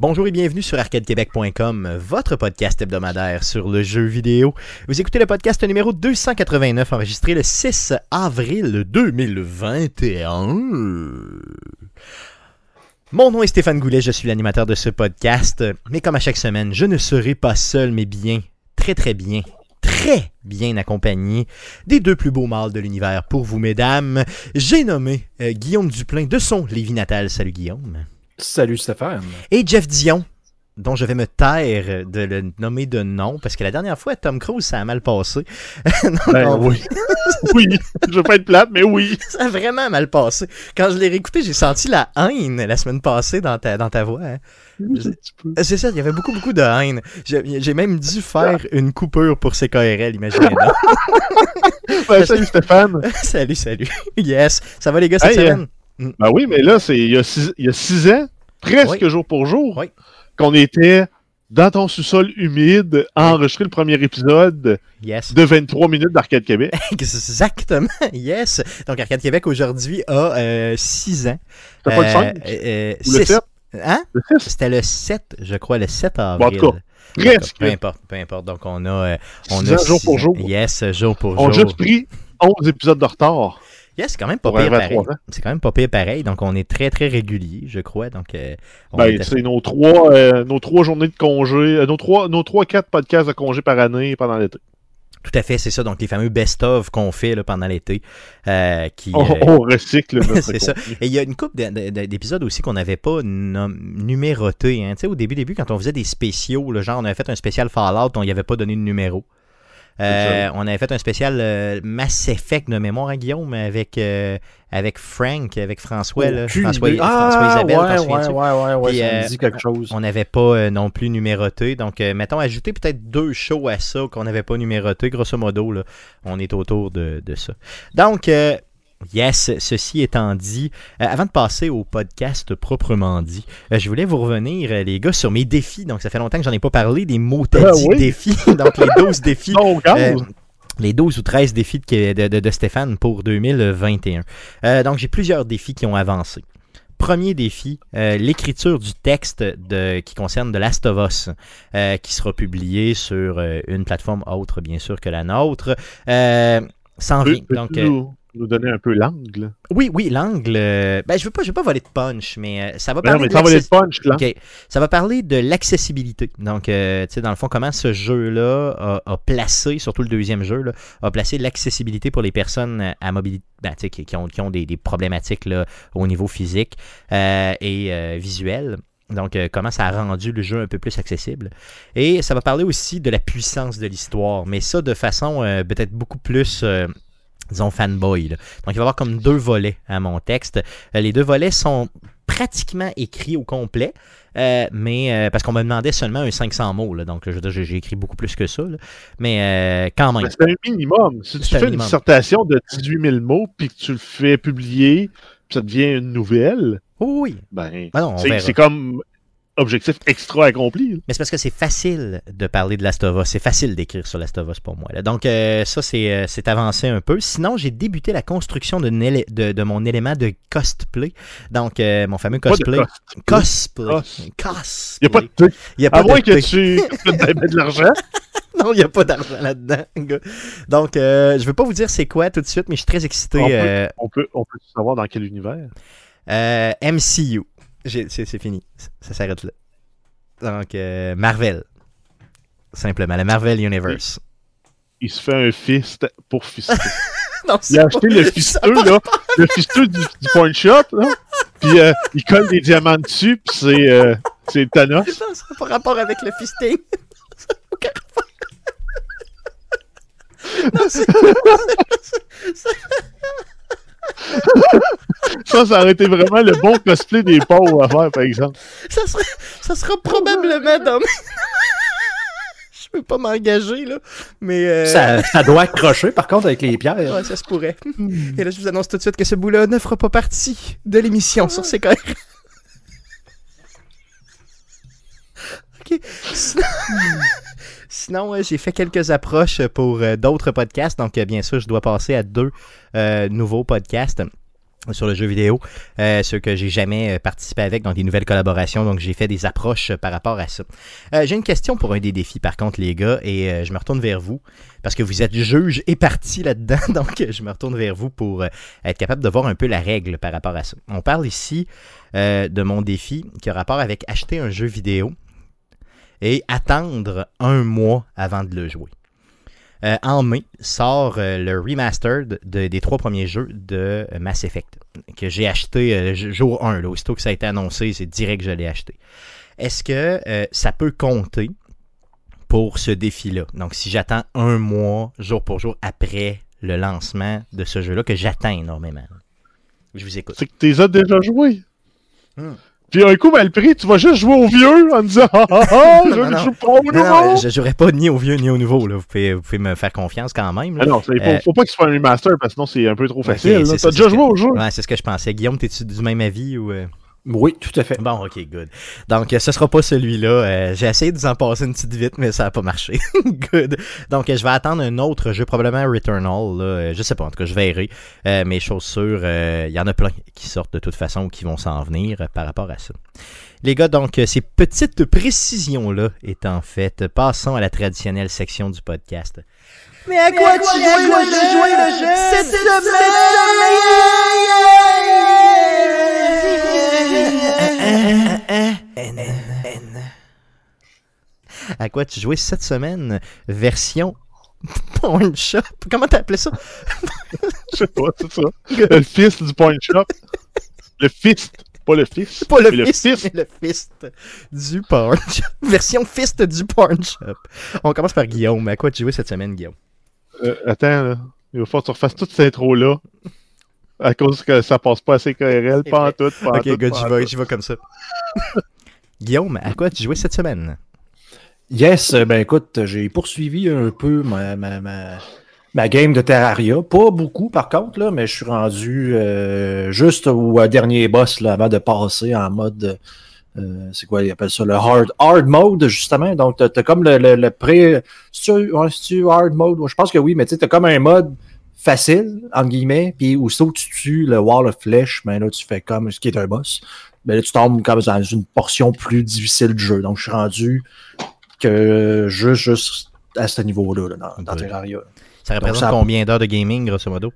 Bonjour et bienvenue sur arcadequebec.com, votre podcast hebdomadaire sur le jeu vidéo. Vous écoutez le podcast numéro 289 enregistré le 6 avril 2021. Mon nom est Stéphane Goulet, je suis l'animateur de ce podcast, mais comme à chaque semaine, je ne serai pas seul, mais bien, très très bien, très bien accompagné des deux plus beaux mâles de l'univers pour vous, mesdames. J'ai nommé euh, Guillaume Duplain de son Lévis natal. Salut Guillaume. Salut Stéphane. Et Jeff Dion, dont je vais me taire de le nommer de nom, parce que la dernière fois, Tom Cruise, ça a mal passé. Non, ben, non, oui. oui, je veux pas être plate, mais oui. Ça a vraiment mal passé. Quand je l'ai réécouté, j'ai senti la haine la semaine passée dans ta, dans ta voix. Hein. C'est ça, il y avait beaucoup, beaucoup de haine. J'ai même dû faire une coupure pour CKRL, imaginez ben, salut Stéphane. salut, salut. Yes. Ça va les gars cette semaine? Mm. Ben oui, mais là, c'est il, y a six, ans, presque jour pour jour, qu'on était dans ton sous-sol humide, à enregistrer le premier épisode de 23 minutes d'Arcade Québec. Exactement, yes. Donc Arcade Québec aujourd'hui a 6 euh, ans. C'était pas le 5 euh, euh, le 7 Hein? C'était le 7, je crois, le 7 avril. Bon, en tout cas, presque. Peu importe, peu importe. Donc on a... on a jour pour jour. Yes, jour pour jour. On a juste pris 11 épisodes de retard c'est quand même pas pire pareil. C'est quand même pas pire pareil. Donc, on est très, très régulier, je crois. Donc, euh, ben, c'est nos trois, euh, nos trois journées de congé, euh, nos trois, nos trois, quatre podcasts de congé par année pendant l'été. Tout à fait, c'est ça. Donc, les fameux best-of qu'on fait là, pendant l'été. qui, on, recycle C'est ça. Et il y a une couple d'épisodes aussi qu'on n'avait pas numérotés. Hein. Tu sais, au début, début, quand on faisait des spéciaux, le genre, on avait fait un spécial Fallout, on n'y avait pas donné de numéro. Euh, on avait fait un spécial euh, Mass Effect de mémoire, à hein, Guillaume, avec, euh, avec Frank, avec François, François, ah, Isabelle. Ouais, ouais, ouais, ça me dit quelque chose. On n'avait pas non plus numéroté. Donc, mettons, ajouter peut-être deux shows à ça qu'on n'avait pas numéroté. Grosso modo, là, on est autour de, de ça. Donc, Yes, ceci étant dit, euh, avant de passer au podcast proprement dit, euh, je voulais vous revenir, euh, les gars, sur mes défis. Donc, ça fait longtemps que j'en ai pas parlé, des mots ah, défis. Donc, les 12 défis. les 12 ou 13 défis de, Stéphane pour 2021. donc, j'ai plusieurs défis qui ont avancé. Premier défi, l'écriture du texte de, qui concerne The Last of Us, qui sera publié sur une plateforme autre, bien sûr, que la nôtre. sans vient. Donc, nous donner un peu l'angle? Oui, oui, l'angle. Euh, ben, je veux pas, je veux pas voler de punch, mais euh, ça va ben parler. de voler de punch, là. Ça va parler de l'accessibilité. Donc, euh, tu sais, dans le fond, comment ce jeu-là a, placé, surtout le deuxième jeu, là, a placé l'accessibilité pour les personnes à mobilité, ben, qui, qui, ont, qui ont des, problématiques là, au niveau physique et visuel. Donc, comment ça a rendu le jeu un peu plus accessible. Et ça va parler aussi de la puissance de l'histoire, mais ça de façon peut-être beaucoup plus disons, fanboy. Donc, il va y avoir comme deux volets à mon texte. Euh, les deux volets sont pratiquement écrits au complet. Euh, mais euh, parce qu'on me demandait seulement un 500 mots, donc je veux dire, j'ai écrit beaucoup plus que ça, mais quand même. C'est un minimum. Si tu fais une dissertation de 18 000 mots, puis que tu le fais publier, puis ça devient une nouvelle, oui, ben, ben c'est comme objectif extra accompli. Mais c'est parce que c'est facile de parler de l'Astova. C'est facile d'écrire sur l'Astova pour moi. Donc, euh, ça, euh, c'est avancé un peu. Sinon, j'ai débuté la construction de, de, mon élément de cosplay. Donc, euh, mon fameux cosplay. Cosplay. Cosplay. Il n'y a pas de Il y a pas à moins que tu de l'argent. non, il n'y a pas d'argent là-dedans. Donc, je ne veux pas vous dire c'est quoi tout de suite, mais je suis très excité. On peut, on peut, savoir dans quel univers? MCU. C'est fini. Ça s'arrête là. Donc, euh, Marvel. Simplement, la Marvel Universe. Il, se fait un fist pour fister. non, il a acheté le fisteux, là. Le fisteux du, du point shop, là. Puis euh, il colle des diamants dessus, puis c'est euh, Thanos. Non, ça n'a pas rapport avec le fisting. ça n'a aucun rapport. non, c'est ça, ça aurait été vraiment le bon cosplay des pauvres à faire, par exemple. Ça sera, ça sera probablement dans. Je peux pas m'engager, là, mais... Euh, ça, ça, doit accrocher, par contre, avec les pierres. Ouais, ça se pourrait. Et là, je vous annonce tout de suite que ce bout-là ne fera pas partie de l'émission sur CKR. ok. Sinon, j'ai fait quelques approches pour euh, d'autres podcasts. Donc, euh, bien sûr, je dois passer à deux nouveaux podcasts. Sur le jeu vidéo, euh, ceux que j'ai jamais euh, participé avec dans des nouvelles collaborations, donc j'ai fait des approches par rapport à ça. j'ai une question pour un des défis par contre les gars, et je me retourne vers vous, parce que vous êtes juge et parti là-dedans, donc je me retourne vers vous pour être capable de voir un peu la règle par rapport à ça. On parle ici de mon défi qui a rapport avec acheter un jeu vidéo et attendre un mois avant de le jouer. Euh, en mai sort euh, le remastered des trois premiers jeux de Mass Effect que j'ai acheté euh, jour 1. Là, aussitôt que ça a été annoncé, c'est direct que je l'ai acheté. Est-ce que ça peut compter pour ce défi-là? Donc, si j'attends un mois, jour pour jour, après le lancement de ce jeu-là, que j'attends énormément. Je vous écoute. C'est que tu les as déjà joués. Hmm. Puis un coup mal pris, tu vas juste jouer au vieux en disant Ah ah ah, je ne joue pas au nouveau. Non, je jouerai pas ni au vieux ni au nouveau. Là. Vous, pouvez, vous pouvez me faire confiance quand même. Ah non, il faut, euh, faut, pas que ce soit un remaster parce que sinon c'est un peu trop facile. Okay, T'as déjà joué au jeu. Ouais, c'est ce que je pensais. Guillaume, t'es-tu du même avis ou. Euh? Oui, tout à fait. Bon, ok, good. Donc, ce sera pas celui-là. Euh, j'ai essayé de vous en passer une petite vite, mais ça n'a pas marché. good. Donc, je vais attendre un autre jeu, probablement Returnal. Là. Je sais pas, en tout cas, je verrai. Euh, mes chaussures, il y en a plein qui sortent de toute façon ou qui vont s'en venir par rapport à ça. Les gars, donc, ces petites précisions-là étant faites, passons à la traditionnelle section du podcast. Mais à quoi, tu joues le jeu? Cette semaine À quoi tu jouais cette semaine? Version Point Shop? Comment t'as appelé ça? Je sais pas, c'est ça. Le fist du Point Shop. Le fist. Pas le fist. Pas le, fist, le fist. le fist du Porn Shop. Version fist du Porn Shop. On commence par Guillaume. À quoi tu jouais cette semaine, Guillaume? Euh, Attends, là. il va falloir que tu refasses toute cette intro-là. À cause que ça passe pas assez KRL, pas en tout, pas Ok, good, j'y vais, comme ça. Guillaume, à quoi tu jouais cette semaine? Yes, euh, ben écoute, j'ai poursuivi un peu ma, ma, ma, game de Terraria. Pas beaucoup par contre, là, mais je suis rendu euh, juste au dernier boss là, avant de passer en mode. Euh, c'est quoi, ils appellent ça le hard, hard mode, justement. Donc, tu as, comme le, le, pré. C'est-tu hard mode? Je pense que oui, mais tu as comme un mode facile, entre guillemets, puis aussitôt que tu tues le Wall of Flesh, ben là, tu fais comme ce qui est un boss. Ben là, tu tombes comme dans une portion plus difficile du jeu. Donc, je suis rendu que juste, juste à ce niveau-là, dans, dans Terraria. Ça représente combien d'heures de gaming, grosso modo?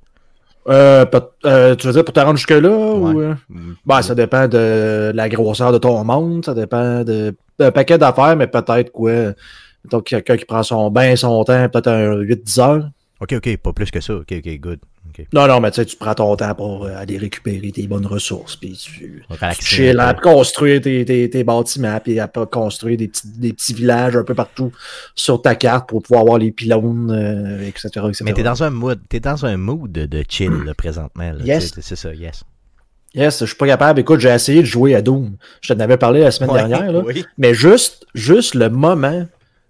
Euh, euh, tu veux dire pour te rendre jusque-là? Ou... Euh? Mm. Ben, ça dépend de la grosseur de ton monde, ça dépend d'un paquet d'affaires, mais peut-être quoi? Donc, quelqu'un qui prend son bain, son temps, peut-être un 8-10 heures. Ok, ok, pas plus que ça. Ok, ok, good. Non, non, mais tu sais, tu prends ton temps pour euh, aller récupérer tes bonnes ressources, puis tu, chill, à construire tes, tes, tes, bâtiments, puis à construire des petits, des petits villages un peu partout sur ta carte pour pouvoir avoir les pylônes, euh, etc., etc., Mais t'es dans un mood, es dans un mood de chill présentement. yes. C'est ça, yes. Yes, je suis pas capable. Écoute, j'ai essayé de jouer à Doom. Je t'en avais parlé la semaine dernière. Là. Mais juste, juste le moment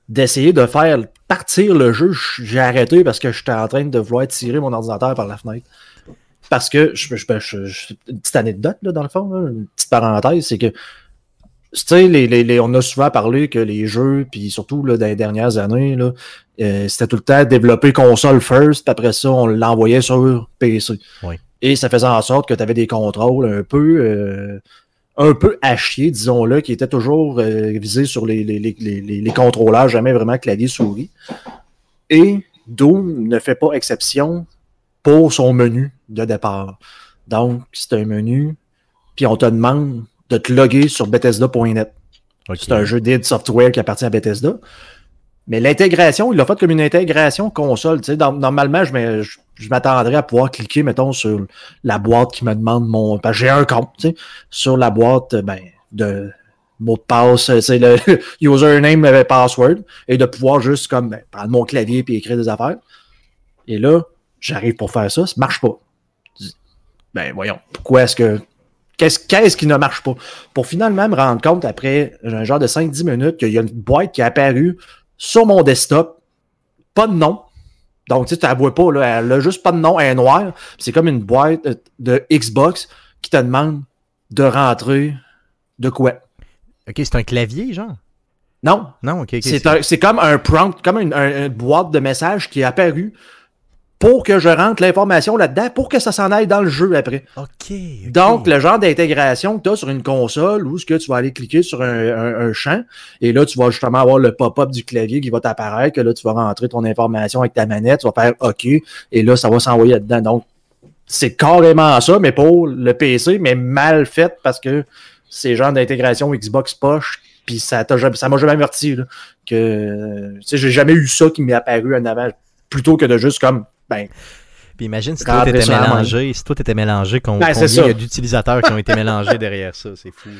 d'essayer de faire partir le jeu, j'ai arrêté parce que j'étais en train de vouloir tirer mon ordinateur par la fenêtre. Parce que, je, je, une petite anecdote, là, dans le fond, une petite parenthèse, c'est que, tu sais, les, on a souvent parlé que les jeux, puis surtout là, dans les dernières années, là, euh, c'était tout le temps développer console first, puis après ça, on l'envoyait sur PC. Et ça faisait en sorte que tu avais des contrôles un peu euh, un peu à chier, disons-le, qui était toujours euh, visé sur les, les, les, les, contrôleurs, jamais vraiment clavier-souris. Et Doom ne fait pas exception pour son menu de départ. Donc, c'est un menu, puis on te demande de te loguer sur Bethesda.net. C'est un jeu d'id software qui appartient à Bethesda. Mais l'intégration, il l'a fait comme une intégration console. Normalement, je, m'attendrais à pouvoir cliquer, mettons, sur la boîte qui me demande mon. j'ai un compte, tu sais, sur la boîte ben, de mot de passe, c'est le username et password, et de pouvoir juste comme ben, prendre mon clavier et écrire des affaires. Et là, j'arrive pour faire ça, ça marche pas. Ben voyons, pourquoi est-ce que. Qu'est-ce, qu'est-ce qui ne marche pas? Pour finalement me rendre compte après un genre de 5-10 minutes qu'il y a une boîte qui est apparue sur mon desktop, pas de nom. Donc, tu sais, tu la vois pas, là, elle a juste pas de nom, elle est noire. C'est comme une boîte de Xbox qui te demande de rentrer de quoi. Ok, c'est un clavier, genre? Non. Non, ok. c'est, comme un prompt, comme une, boîte de messages qui est apparue pour que je rentre l'information là-dedans, pour que ça s'en aille dans le jeu après. OK. Donc, le genre d'intégration que tu as sur une console où ce que tu vas aller cliquer sur un, champ et là, tu vas justement avoir le pop-up du clavier qui va t'apparaître, que là, tu vas rentrer ton information avec ta manette, tu vas faire OK et là, ça va s'envoyer là-dedans. Donc, c'est carrément ça, mais pour le PC, mais mal fait parce que c'est genre d'intégration Xbox poche, puis ça ça m'a jamais averti là, que j'ai jamais eu ça qui m'est apparu en avant plutôt que de juste comme ben, puis imagine si tout était mélangé, si tout était mélangé, ben, combien d'utilisateurs qui ont été mélangés derrière ça, c'est fou.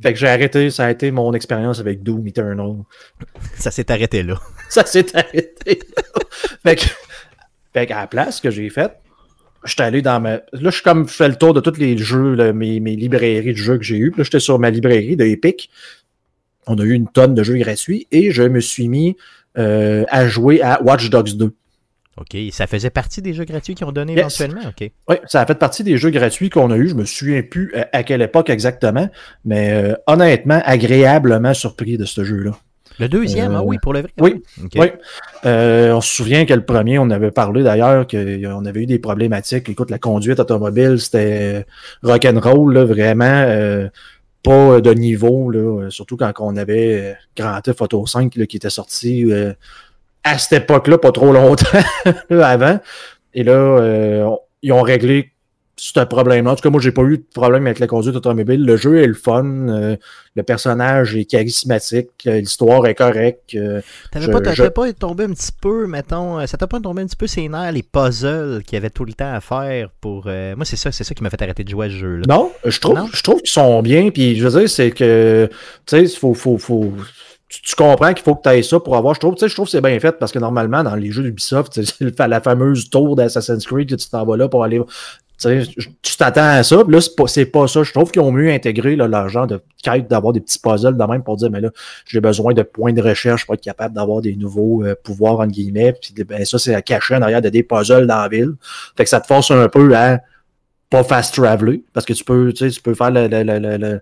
Fait que j'ai arrêté, ça a été mon expérience avec Doom Eternal. Ça s'est arrêté là. ça s'est arrêté là. fait que, fait qu'à la place que j'ai faite, j'étais allé dans ma. Là, je suis comme fait le tour de tous les jeux, mes, mes, librairies de jeux que j'ai eu. Là, j'étais sur ma librairie de Epic. On a eu une tonne de jeux gratuits et je me suis mis euh, à jouer à Watch Dogs 2. OK. Ça faisait partie des jeux gratuits qu'ils ont donné éventuellement? OK. Oui, ça a fait partie des jeux gratuits qu'on a eu. Je me souviens plus euh, à quelle époque exactement, mais euh, honnêtement, agréablement surpris de ce jeu-là. Le deuxième, ah oui, pour le vrai? Oui, oui. on se souvient que le premier, on avait parlé d'ailleurs qu'on avait eu des problématiques. Écoute, la conduite automobile, c'était rock'n'roll, vraiment pas de niveau, là, surtout quand on avait Grand Theft Auto 5 qui était sorti à cette époque-là, pas trop longtemps avant. Et là, euh, ils ont réglé ce problème-là. En tout cas, moi, j'ai pas eu de problème avec la conduite automobile. Le jeu est le fun, euh, le personnage est charismatique, euh, l'histoire est correcte. T'avais pas, je... pas tombé un petit peu, mettons, ça t'a pas tombé un petit peu ses nerfs, les puzzles qu'il y avait tout le temps à faire pour. moi, c'est ça, c'est ça qui m'a fait arrêter de jouer à ce jeu-là. Non, je trouve, je trouve qu'ils sont bien. Puis je veux dire, c'est que, tu sais, faut, faut, faut tu, comprends qu'il faut que tu ailles ça pour avoir. Je trouve, je trouve que c'est bien fait parce que normalement, dans les jeux d'Ubisoft, c'est la fameuse tour d'Assassin's Creed que tu t'en vas là pour aller. Tu t'attends à ça, là, c'est pas, pas ça. Je trouve qu'ils ont mieux intégré l'argent de quête d'avoir des petits puzzles de même pour dire, mais là, j'ai besoin de points de recherche pour être capable d'avoir des nouveaux euh, pouvoirs, entre guillemets. Puis ben, ça, c'est à cacher en arrière de des puzzles dans la ville. Fait que ça te force un peu à pas fast traveler parce que tu peux, tu peux faire le, le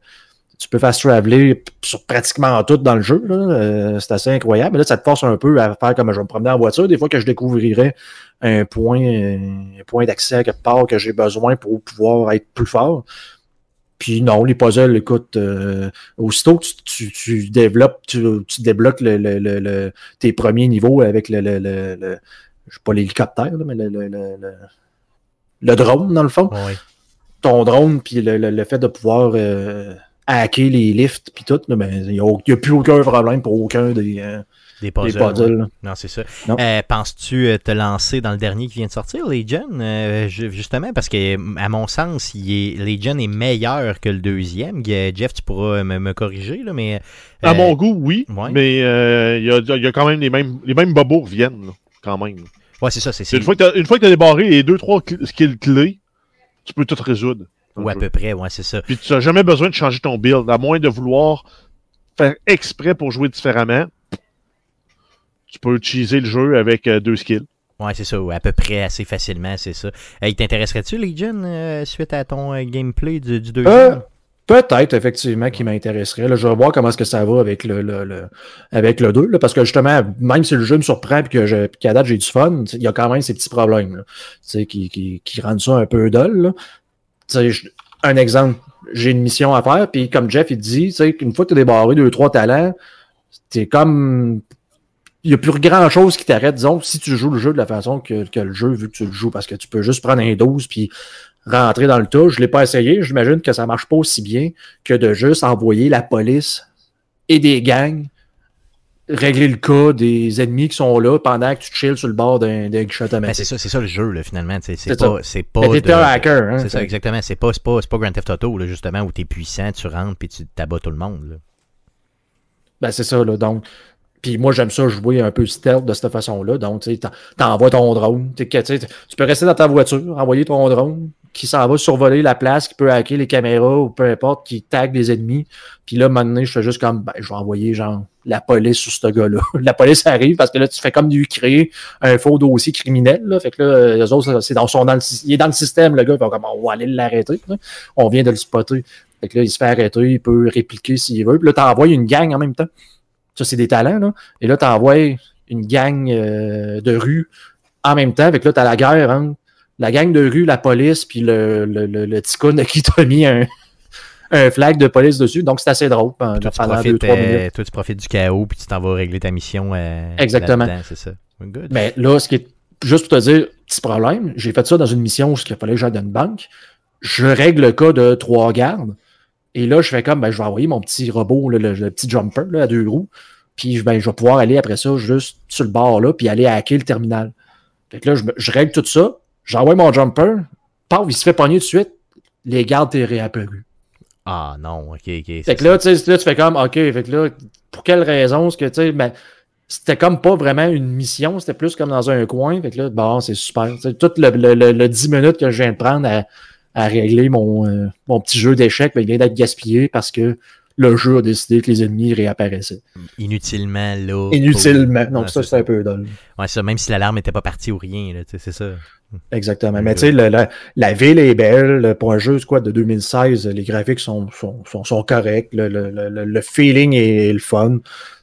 tu peux fast traveler sur pratiquement tout dans le jeu. Euh, c'est assez incroyable. Mais là, ça te force un peu à faire comme je vais me promener en voiture. Des fois que je découvrirais un point, un point d'accès à quelque part que j'ai besoin pour pouvoir être plus fort. Puis non, les puzzles, écoute, euh, aussitôt que tu, tu, développes, tu, tu débloques le, le, le, tes premiers niveaux avec le, le, le, je sais pas l'hélicoptère, mais le, le, drone, dans le fond. Ton drone, puis le, fait de pouvoir euh, hacker les lifts puis tout, ben, il n'y a, plus aucun problème pour aucun des, euh, des puzzles. non, c'est ça. Euh, penses-tu euh, te lancer dans le dernier qui vient de sortir, Legion? Justement, parce que à mon sens, il est, Legion est meilleur que le deuxième. Jeff, tu pourras me, corriger, là, mais. à mon goût, oui. Mais il y a, y, a, quand même les mêmes, les mêmes bobos reviennent, quand même. Ouais, c'est ça. C'est, une fois que tu as, débarré les deux, trois skills clés, tu peux tout résoudre. Ou à peu près, ouais, c'est ça. Puis tu n'as jamais besoin de changer ton build, à moins de vouloir faire exprès pour jouer différemment. Tu peux utiliser le jeu avec euh, deux skills. Ouais, c'est ça, à peu près assez facilement, c'est ça. il t'intéresserait-tu, Legion, euh, suite à ton euh, gameplay du, du deuxième? Peut-être, effectivement, qui m'intéresserait. Je vais voir comment est-ce que ça va avec le, le, avec le 2. parce que justement, même si le jeu me surprend et que qu'à date j'ai du fun, il y a quand même ces petits problèmes qui, qui, qui rendent ça un peu dol un exemple, j'ai une mission à faire, puis comme Jeff il dit, une fois que tu as débarré deux, trois talents, t'es comme. Il n'y a plus grand chose qui t'arrête, disons, si tu joues le jeu de la façon que, le jeu veut que tu le joues, parce que tu peux juste prendre un 12 puis rentrer dans le tas. Je ne l'ai pas essayé, j'imagine que ça ne marche pas aussi bien que de juste envoyer la police et des gangs régler le cas des ennemis qui sont là pendant que tu chilles sur le bord d'un guichet automatique. c'est ça, c'est ça le jeu, là, finalement. C'est pas. C'est pas. un hacker, hein, C'est ça, exactement. C'est pas, pas, pas Grand Theft Auto, là, justement, où tu es puissant, tu rentres puis tu t'abats tout le monde. Là. Ben, c'est ça, là. Donc, puis moi, j'aime ça jouer un peu stealth de cette façon-là. Donc, tu envoies ton drone. tu peux rester dans ta voiture, envoyer ton drone, qui s'en va survoler la place, qui peut hacker les caméras ou peu importe, qui tag les ennemis. Puis là, maintenant, je fais juste comme, ben, je vais envoyer genre la police sur ce gars-là. la police arrive parce que là, tu fais comme lui créer un faux dossier criminel. Là. Fait que là, les autres, c'est dans son, dans le, il est dans le système, le gars. Ils comme, on va aller l'arrêter. On vient de le spotter. Fait que là, il se fait arrêter, il peut répliquer s'il veut. Puis là, t'envoies une gang en même temps. Ça, c'est des talents, là. Et là, t'envoies une gang euh, de rue en même temps. Avec là, tu as la guerre, hein, la gang de rue, la police, puis le, le, le, le qui t'a mis un, un flag de police dessus. Donc, c'est assez drôle toi, tu profites, euh, toi, tu profites du chaos, puis tu t'en vas régler ta mission. Euh, Exactement. C'est ça. Mais là, ce qui est juste pour te dire, petit problème, j'ai fait ça dans une mission où il fallait que j'aille dans une banque. Je règle le cas de trois gardes. Et là, je fais comme, ben, je vais envoyer mon petit robot, le, petit jumper là, à deux roues. Puis ben, je vais pouvoir aller après ça juste sur le bord là, puis aller hacker le terminal. Fait que là, je, règle tout ça, j'envoie mon jumper, paf, il se fait pogner tout de suite, les gardes t'es réapparu. Ah non, ok, ok. Fait que là, tu fais comme, ok, fait que là, pour quelle raison est-ce que, tu sais, ben, c'était comme pas vraiment une mission, c'était plus comme dans un coin. Fait que là, bon, c'est super. tout le, le, 10 minutes que je viens de prendre à, à régler mon, euh, mon petit jeu d'échecs, ben, il vient d'être gaspillé parce que le jeu a décidé que les ennemis réapparaissaient. Inutilement, là. Inutilement. Donc, ça, c'est un peu drôle. Ouais, ça, même si l'alarme n'était pas partie ou rien, c'est ça. Exactement. Mais tu sais, la, la, ville est belle. Pour un jeu quoi, de 2016, les graphiques sont, sont, sont, corrects. Le, le, le, feeling est, le fun.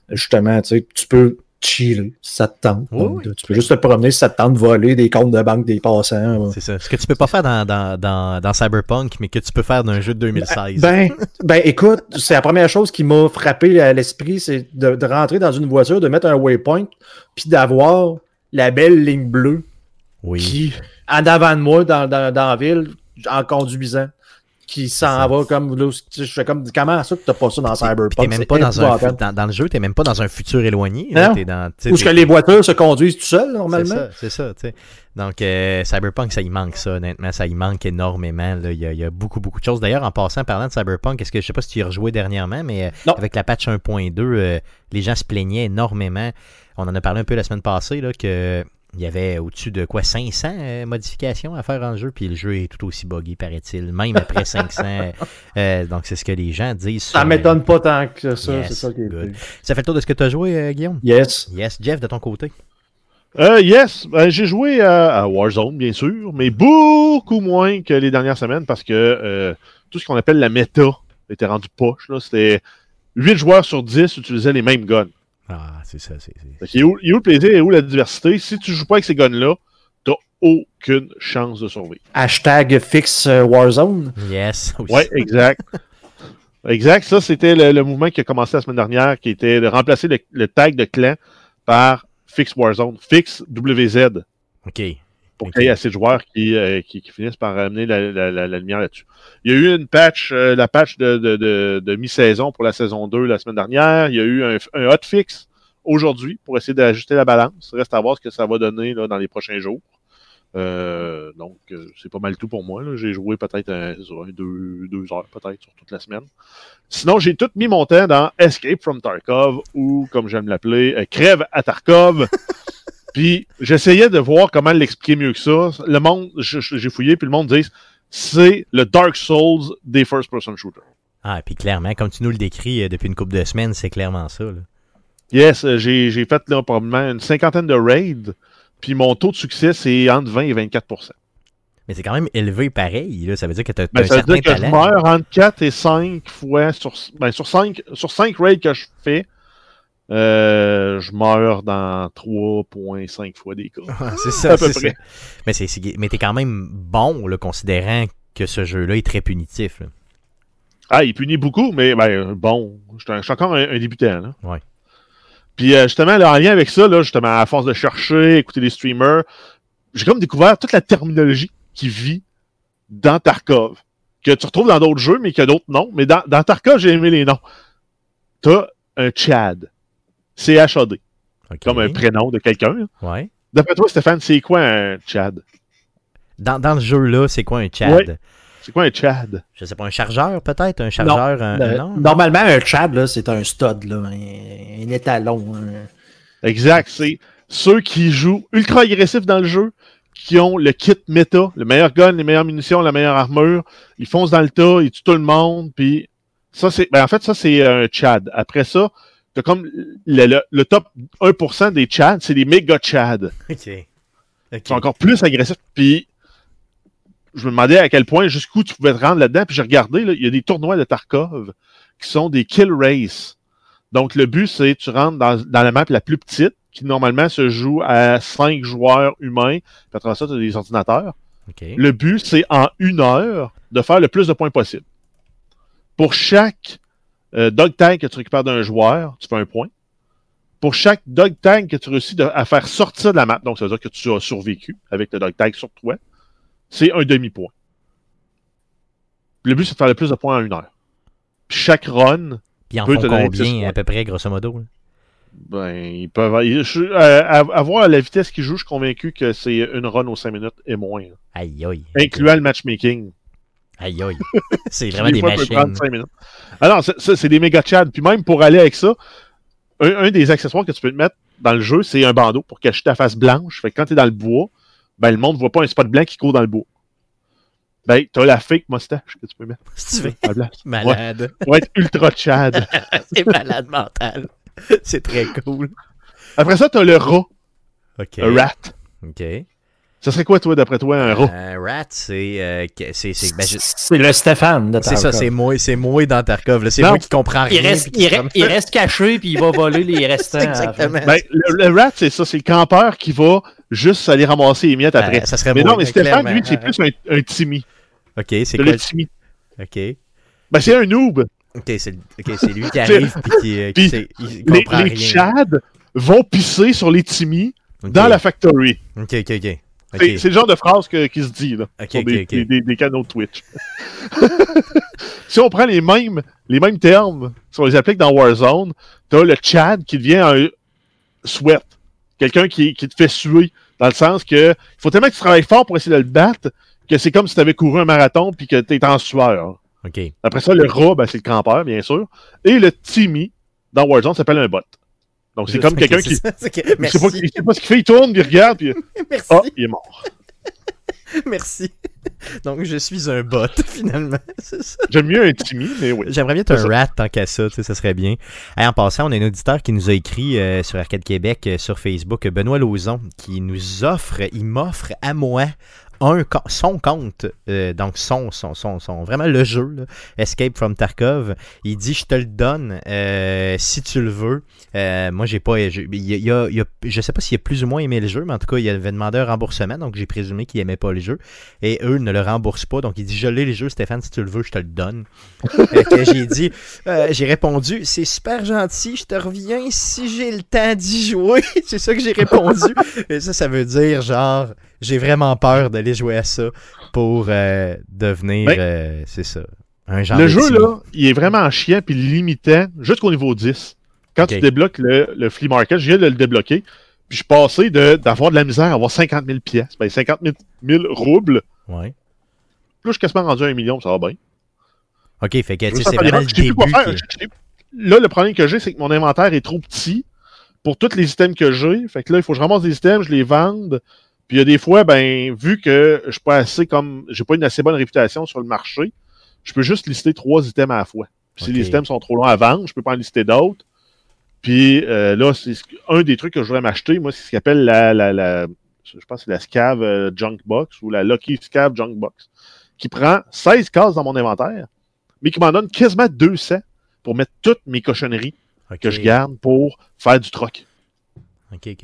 Justement, tu peux chiller si ça te tente. Tu peux juste te promener si ça te tente, voler des comptes de banque des passants. C'est ça. Ce que tu peux pas faire dans, dans, dans, dans, Cyberpunk, mais que tu peux faire dans un jeu de 2016. Ben, ben écoute, c'est la première chose qui m'a frappé à l'esprit, c'est de, de, rentrer dans une voiture, de mettre un waypoint, puis d'avoir la belle ligne bleue oui. qui, en avant de moi, dans, dans, dans la ville, en conduisant qui s'en va comme je fais comme comment ça que t'as pas ça dans Cyberpunk? même pas dans, un, dans, dans, le jeu t'es même pas dans un futur éloigné là, dans, où ce que les voitures se conduisent tout seuls normalement? C'est ça c'est ça donc euh, Cyberpunk ça y manque ça honnêtement. Ça y manque énormément il, y a, il, y a, beaucoup beaucoup de choses. D'ailleurs en passant parlant de Cyberpunk est-ce que je sais pas si tu y as rejoué dernièrement mais euh, avec la patch 1.2 euh, les gens se plaignaient énormément. On en a parlé un peu la semaine passée là que il y avait au-dessus de quoi 500 euh, modifications à faire dans le jeu, puis le jeu est tout aussi buggy, paraît-il, même après 500. Euh, donc, c'est ce que les gens disent. Ça m'étonne pas tant que ça, c'est ça qui est Ça fait le tour de ce que tu as joué, euh, Guillaume? Yes. Yes. Jeff, de ton côté? Yes. Ben, j'ai joué à, Warzone, bien sûr, mais beaucoup moins que les dernières semaines parce que tout ce qu'on appelle la méta était rendu poche. C'était 8 joueurs sur 10 utilisaient les mêmes guns. Ah, c'est ça. C'est, il, est où, le plaisir et où la diversité? Si tu joues pas avec ces guns-là, t'as aucune chance de survivre. Hashtag fixe euh, Warzone. Yes. Oui, exact. exact. Ça, c'était le, mouvement qui a commencé la semaine dernière, qui était de remplacer le, tag de clan par fixe Warzone. Fixe WZ. OK. Pour qu'il y ait assez de joueurs qui, euh, qui, finissent par amener la, lumière là-dessus. Il y a eu une patch, euh, la patch de, de, de, mi-saison pour la saison 2 la semaine dernière. Il y a eu un, un hotfix aujourd'hui pour essayer d'ajuster la balance. Reste à voir ce que ça va donner là, dans les prochains jours. Euh, donc, c'est pas mal tout pour moi. J'ai joué peut-être deux, deux, heures peut-être sur toute la semaine. Sinon, j'ai tout mis mon temps dans Escape from Tarkov ou, comme j'aime l'appeler, Crève à Tarkov. Puis j'essayais de voir comment l'expliquer mieux que ça. Le monde, j'ai fouillé, puis le monde dit c'est le Dark Souls des first-person shooters. Ah, puis clairement, comme tu nous le décris euh, depuis une couple de semaines, c'est clairement ça. Yes, euh, j'ai fait là, probablement une cinquantaine de raids, puis mon taux de succès, c'est entre 20 et 24% mais c'est quand même élevé pareil. Là. Ça veut dire que tu as, ben, ça veut dire que je meurs entre 4 et 5 fois sur, ben, sur, 5, sur 5 raids que je fais. Euh, je meurs dans 3.5 fois des cas. c'est ça, peu près. Mais, c'est, mais t'es quand même bon, là, considérant que ce jeu-là est très punitif. Ah, il punit beaucoup, mais ben, bon, je suis encore un, débutant. Là. Ouais. Puis euh, justement, là, en lien avec ça, là, justement, à force de chercher, écouter des streamers, j'ai comme découvert toute la terminologie qui vit dans Tarkov. Que tu retrouves dans d'autres jeux, mais a d'autres noms. Mais dans, dans Tarkov, j'ai aimé les noms. T'as un Chad. C-H-A-D. Comme un prénom de quelqu'un. Ouais. D'après toi, Stéphane, c'est quoi un Chad? Dans, dans le jeu-là, c'est quoi un Chad? C'est quoi un Chad? Je sais pas, un chargeur peut-être? Un chargeur? Non, normalement, un Chad, c'est un stud, là, un, étalon. Exact. C'est ceux qui jouent ultra agressifs dans le jeu, qui ont le kit méta, le meilleur gun, les meilleures munitions, la meilleure armure. Ils foncent dans le tas, ils tuent tout le monde, puis ça, c'est. Ben, en fait, ça, c'est un Chad. Après ça, t'as comme le, le, top 1% des Chads, c'est des méga Chads. OK. Ils sont encore plus agressifs. Puis, je me demandais à quel point, jusqu'où tu pouvais te rendre là-dedans. Puis, j'ai regardé, il y a des tournois de Tarkov qui sont des kill race. Donc, le but, c'est tu rentres dans, dans la map la plus petite, qui normalement se joue à 5 joueurs humains. Puis à ça, tu as des ordinateurs. Le but, c'est en une heure de faire le plus de points possible. Pour chaque euh, dog tag que tu récupères d'un joueur, tu fais un point. Pour chaque dog tag que tu réussis à faire sortir de la map, donc ça veut dire que tu as survécu avec le dog tag sur toi, c'est un demi-point. Le but, c'est de faire le plus de points en une heure. Puis chaque run. Puis en font combien à peu près, grosso modo? Ben, ils peuvent. avoir à la vitesse qu'ils jouent, je suis convaincu que c'est une run aux 5 minutes et moins. Aïe aïe. Incluant le matchmaking. Aïe aïe. C'est vraiment des machines. Alors, ça, c'est des méga chads. Puis même pour aller avec ça, un, des accessoires que tu peux te mettre dans le jeu, c'est un bandeau pour cacher ta face blanche. Fait que quand tu es dans le bois, ben le monde ne voit pas un spot blanc qui court dans le bois. Ben, t'as la fake moustache que tu peux mettre. Si tu veux. Malade. Ouais, être ultra chad. c'est malade mental. C'est très cool. Après ça, t'as le rat. OK. Un rat. OK. Ça serait quoi, toi, d'après toi, un rat? Un rat, c'est. Euh, c'est ben, le Stéphane de C'est ça, c'est moi, c'est moi dans Tarkov. C'est moi qui comprends rien. Il reste, il, reste caché, puis il va voler les restants. Exactement. Ben, le, rat, c'est ça, c'est le campeur qui va juste aller ramasser les miettes après. ça serait mais non, mais Stéphane, lui, c'est plus un, un Timmy. Ok, c'est quoi? le Timmy. Ok. Ben, c'est un noob. Ok, c'est lui qui arrive puis qui, euh, il comprend les, rien. Chads vont pisser sur les Timmy dans la factory. Ok, ok, ok. C'est le genre de phrase que, qui se dit là, sur des, des, des, canaux de Twitch. si on prend les mêmes, les mêmes termes, si on les applique dans Warzone, t'as le Chad qui devient un sweat. Quelqu'un qui, qui, te fait suer. Dans le sens que il faut tellement que tu travailles fort pour essayer de le battre que c'est comme si tu avais couru un marathon puis que tu es en sueur. Après ça, le rat, ben, c'est le campeur, bien sûr. Et le Timmy, dans Warzone, s'appelle un bot. Donc, c'est comme quelqu'un qui. ne sait, pas, ce qu'il fait, il tourne, il regarde, puis. Merci. Ah, il est mort. Merci. Donc, je suis un bot, finalement. J'aime mieux un Timmy, mais oui. J'aimerais bien être un rat tant qu'à ça, tu sais, ça serait bien. en passant, on a un auditeur qui nous a écrit euh, sur Arcade Québec, euh, sur Facebook, Benoît Lauzon, qui nous offre, il m'offre à moi son compte, euh, donc son, son, son, son, vraiment le jeu, Escape from Tarkov, il dit je te le donne euh, si tu le veux. Euh, moi j'ai pas, je, il a, je sais pas s'il a plus ou moins aimé le jeu, mais en tout cas il avait demandé un remboursement, donc j'ai présumé qu'il aimait pas le jeu. Et eux ne le remboursent pas, donc il dit je l'ai les jeux Stéphane, si tu le veux, je te le donne. j'ai dit, j'ai répondu c'est super gentil, je te reviens si j'ai le temps d'y jouer. C'est ça que j'ai répondu. Et ça, ça veut dire genre j'ai vraiment peur d'aller jouer à ça pour euh, devenir, ben, euh, c'est ça, un genre Le jeu, là, il est vraiment chiant puis limitant jusqu'au niveau 10. Quand tu débloques le, le, flea market, je viens de le débloquer, puis je suis passé d'avoir de, la misère à avoir 50 000 pièces, ben 50 000, roubles. Ouais. Là, je suis quasiment rendu à un million, ça va bien. Ok, fait que c'est vraiment le début. Là, le problème que j'ai, c'est que mon inventaire est trop petit pour tous les items que j'ai. Fait que là, il faut que je ramasse des items, je les vende. Puis il y a des fois, ben, vu que je suis pas assez comme j'ai pas une assez bonne réputation sur le marché, je peux juste lister trois items à la fois. si les items sont trop longs à vendre, je peux pas en lister d'autres. Puis euh, là, c'est un des trucs que je voudrais m'acheter, moi, c'est ce qu'on appelle la, la, la, je pense que c'est la Scav euh, Junk Box ou la Lucky Scav Junk Box, qui prend 16 cases dans mon inventaire, mais qui m'en donne quasiment 200 pour mettre toutes mes cochonneries que je garde pour faire du troc.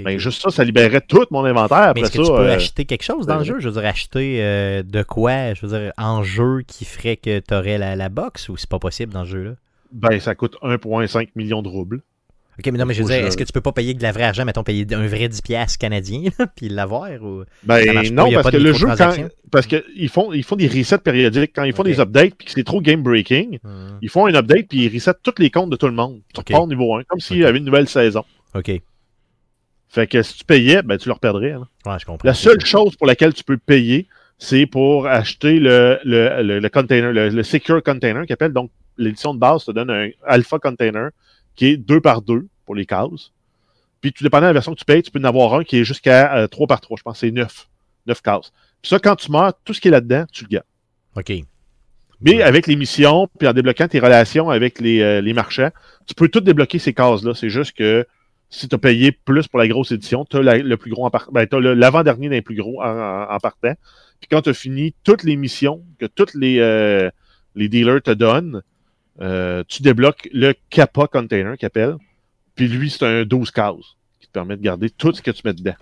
Ben, juste ça, ça libérerait tout mon inventaire. Mais est-ce que tu peux euh, acheter quelque chose dans le jeu? Je veux dire, acheter euh, de quoi? Je veux dire, en jeu qui ferait que tu aurais la, la box ou c'est pas possible dans ce jeu-là? Ben, ça coûte 1,5 million de roubles. Ok, mais non, mais je veux dire, est-ce que tu peux pas payer de la vraie argent, mettons, payer un vrai 10$ canadien, puis l'avoir ou... Ben non, parce que le jeu, quand, parce qu'ils font, ils font des resets périodiques. Quand ils font des updates, puis que c'est trop game breaking, hmm. ils font un update, puis ils resettent tous les comptes de tout le monde. Tu repars au niveau 1, comme s'il y avait une nouvelle saison. OK. Fait que si tu payais, ben, tu le reperdrais. Hein. Ouais, je comprends. La seule chose pour laquelle tu peux payer, c'est pour acheter le, le, le, container, le, secure container qui appelle. Donc, l'édition de base te donne un alpha container qui est 2 par 2 pour les cases. Puis, tout dépendant de la version que tu payes, tu peux en avoir un qui est jusqu'à 3 euh, par 3. Je pense que c'est 9. 9 cases. Puis ça, quand tu meurs, tout ce qui est là-dedans, tu le gardes. OK. Mais avec les missions, puis en débloquant tes relations avec les, euh, les marchands, tu peux tout débloquer ces cases-là. C'est juste que si tu as payé plus pour la grosse édition, tu as le plus gros en ben, l'avant-dernier d'un plus gros en, partant. Puis quand tu as fini toutes les missions que tous les, euh, les dealers te donnent, euh, tu débloques le Kappa Container qu'il appelle. Puis lui, c'est un 12 cases te permet de garder tout ce que tu mets dedans.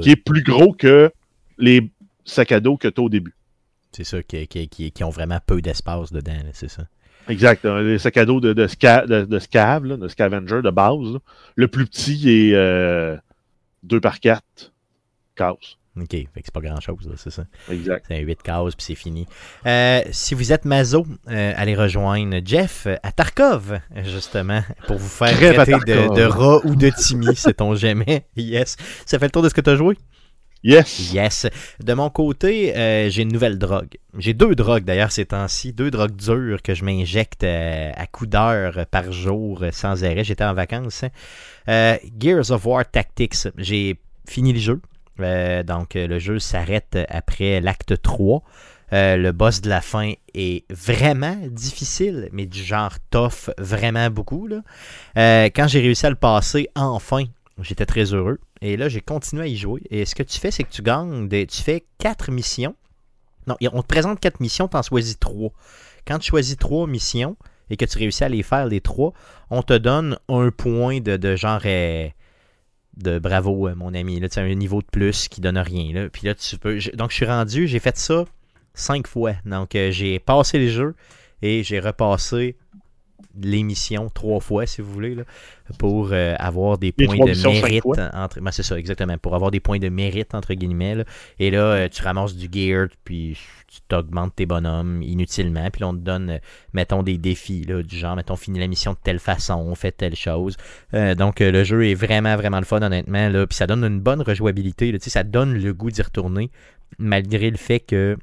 Qui est plus gros que les sacs à dos que tu as au début. C'est ça, qui, qui, ont vraiment peu d'espace dedans, c'est ça. Exact. Les sacs à dos de, de, de, Scav, de Scavenger de base. Le plus petit est 2 euh, par 4 cases. OK, fait que c'est pas grand-chose, c'est ça. Exact. C'est 8 cases, puis c'est fini. Euh, si vous êtes mazo, euh, allez rejoindre Jeff à Tarkov, justement, pour vous faire traiter de, de, rat ou de Timmy, sait-on jamais. Yes. Ça fait le tour de ce que tu as joué? Yes. Yes. De mon côté, euh, j'ai une nouvelle drogue. J'ai deux drogues d'ailleurs ces temps-ci, deux drogues dures que je m'injecte à coup d'heure par jour sans arrêt. J'étais en vacances. Hein. Gears of War Tactics. J'ai fini le jeu. Euh, donc, euh, le jeu s'arrête après l'acte 3. Euh, le boss de la fin est vraiment difficile, mais du genre tough vraiment beaucoup. quand j'ai réussi à le passer, enfin, j'étais très heureux. Et là, j'ai continué à y jouer. Et ce que tu fais, c'est que tu gagnes, tu fais 4 missions. Non, on te présente 4 missions, tu en choisis 3. Quand tu choisis 3 missions et que tu réussis à les faire les 3, on te donne un point de, genre de bravo, euh, mon ami. Là, tu as un niveau de plus qui donne rien. Puis là, tu peux. donc, je suis rendu, j'ai fait ça cinq fois. Donc, euh, j'ai passé les jeux et j'ai repassé l'émission trois fois, si vous voulez, là, pour euh, avoir des points de mérite. Entre... Ben, c'est ça, exactement. Pour avoir des points de mérite, entre guillemets. Et là, euh, tu ramasses du gear, puis tu t'augmentes tes bonhommes inutilement. Puis là, on te donne, euh, mettons, des défis, là, du genre, mettons, finis la mission de telle façon, on fait telle chose. donc, le jeu est vraiment, vraiment le fun, honnêtement. Là, puis ça donne une bonne rejouabilité. Là, ça donne le goût d'y retourner, malgré le fait que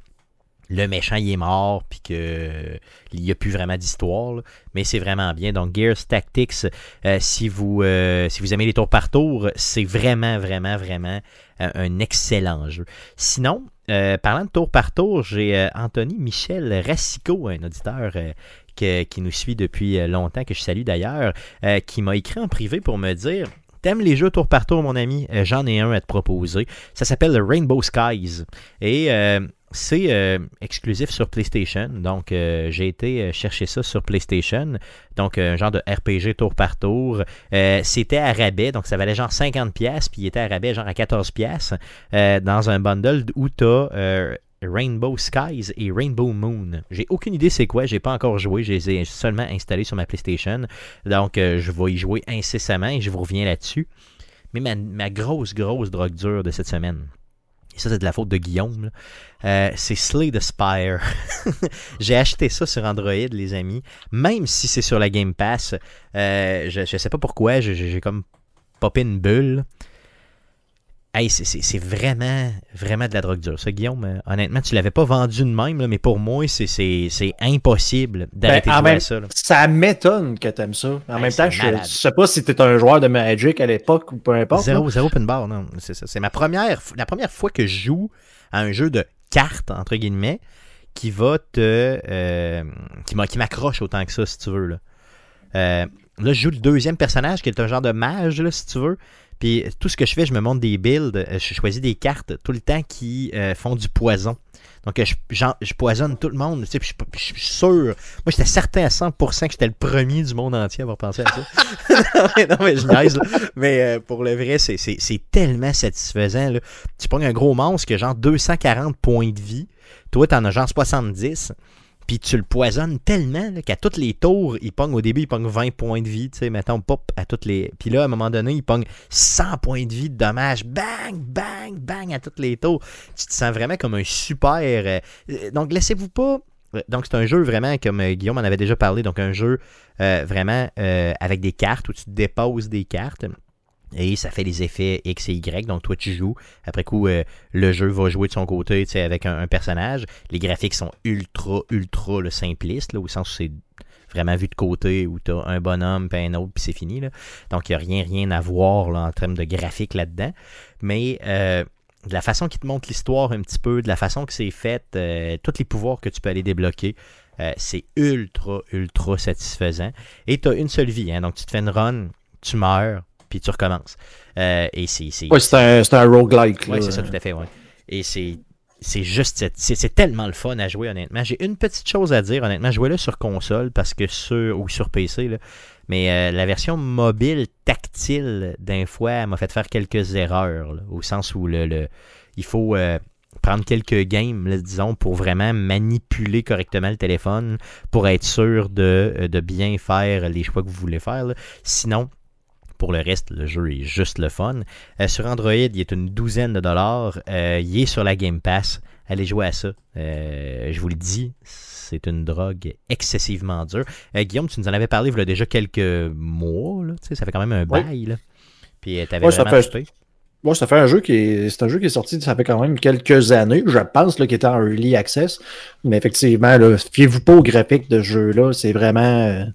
le méchant il est mort puis qu'il n'y a plus vraiment d'histoire. Mais c'est vraiment bien. Donc Gears Tactics, euh, si, vous, euh, si vous aimez les tours par tour, c'est vraiment, vraiment, vraiment euh, un excellent jeu. Sinon, parlant de tour par tour, j'ai Anthony Michel Racicot, un auditeur qui nous suit depuis longtemps, que je salue d'ailleurs, qui m'a écrit en privé pour me dire T'aimes les jeux tour par tour, mon ami? J'en ai un à te proposer. Ça s'appelle Rainbow Skies. Et c'est euh, exclusif sur PlayStation. Donc, euh, j'ai été euh, chercher ça sur PlayStation. Donc, un genre de RPG tour par tour. C'était à rabais, donc ça valait genre 50$, puis il était à rabais genre à 14$ dans un bundle où tu as Rainbow Skies et Rainbow Moon. J'ai aucune idée c'est quoi, j'ai pas encore joué, je les ai seulement installés sur ma PlayStation. Donc, je vais y jouer incessamment et je vous reviens là-dessus. Mais ma, ma grosse, grosse drogue dure de cette semaine et ça c'est de la faute de Guillaume, euh, c'est Slay the Spire. j'ai acheté ça sur Android, les amis, même si c'est sur la Game Pass. Euh, je, je sais pas pourquoi, j'ai comme popé une bulle. Hey, c'est vraiment, vraiment de la drogue dure. Ça, Guillaume, euh, honnêtement, tu l'avais pas vendu de même, mais pour moi, c'est impossible d'arrêter ben, de jouer à ça. Ça m'étonne que tu aimes ça. En même temps, je, ne sais pas si tu un joueur de Magic à l'époque ou peu importe. Zéro, zéro open bar, non. C'est ça. C'est ma première, la première fois que je joue à un jeu de cartes, entre guillemets, qui va te. Euh, qui m'accroche autant que ça, si tu veux. Là. Euh, là, je joue le deuxième personnage qui est un genre de mage, là, si tu veux. Puis tout ce que je fais, je me montre des builds, euh, je choisis des cartes tout le temps qui euh, font du poison. Donc je, je, poisonne tout le monde. Tu sais, puis je, suis sûr. Moi, j'étais certain à 100% que j'étais le premier du monde entier à avoir pensé à ça. non, mais, je niaise. Mais euh, pour le vrai, c'est tellement satisfaisant. Là. Tu prends un gros monstre qui a genre 240 points de vie. Toi, t'en as genre 70. Puis tu le poisonnes tellement qu'à toutes les tours, il pogne au début, il pogne 20 points de vie, tu sais, mettons, pop, à toutes les. Puis là, à un moment donné, il pogne 100 points de vie de dommage, bang, bang, bang, à toutes les tours. Tu te sens vraiment comme un super. Euh, donc, laissez-vous pas. Donc, c'est un jeu vraiment, comme euh, Guillaume en avait déjà parlé, donc un jeu euh, vraiment avec des cartes où tu déposes des cartes. Et ça fait les effets X et Y. Donc, toi, tu joues. Après coup, euh, le jeu va jouer de son côté avec un, personnage. Les graphiques sont ultra, ultra simplistes, là, au sens où c'est vraiment vu de côté, où tu as un bonhomme, puis un autre, puis c'est fini. Là. Donc, il n'y a rien, rien à voir là, en termes de graphique là-dedans. Mais euh, de la façon qu'il te montre l'histoire un petit peu, de la façon que c'est fait, euh, tous les pouvoirs que tu peux aller débloquer, c'est ultra, ultra satisfaisant. Et tu as une seule vie. Hein, donc, tu te fais une run, tu meurs puis tu recommences. Euh, et c'est. Ouais, c'est un, un roguelike. Oui, c'est ça, tout à fait, ouais. Et c'est. C'est juste, c'est tellement le fun à jouer, honnêtement. J'ai une petite chose à dire, honnêtement. Jouez-le sur console parce que sur, ou sur PC, là, Mais la version mobile tactile, d'un fois, m'a fait faire quelques erreurs, au sens où le, il faut prendre quelques games, disons, pour vraiment manipuler correctement le téléphone, pour être sûr de, de bien faire les choix que vous voulez faire. Sinon, pour le reste, le jeu est juste le fun. Euh, sur Android, il est une douzaine de dollars. Euh, il est sur la Game Pass. Allez jouer à ça. Euh, je vous le dis, c'est une drogue excessivement dure. Guillaume, tu nous en avais parlé il y a déjà quelques mois. ça fait quand même un bail. Là. Puis tu avais vraiment ça ça fait un jeu qui est. C'est un jeu qui est sorti, ça fait quand même quelques années, je pense, qu'il était en early access. Mais effectivement, fiez-vous pas au graphique de ce jeu-là. C'est vraiment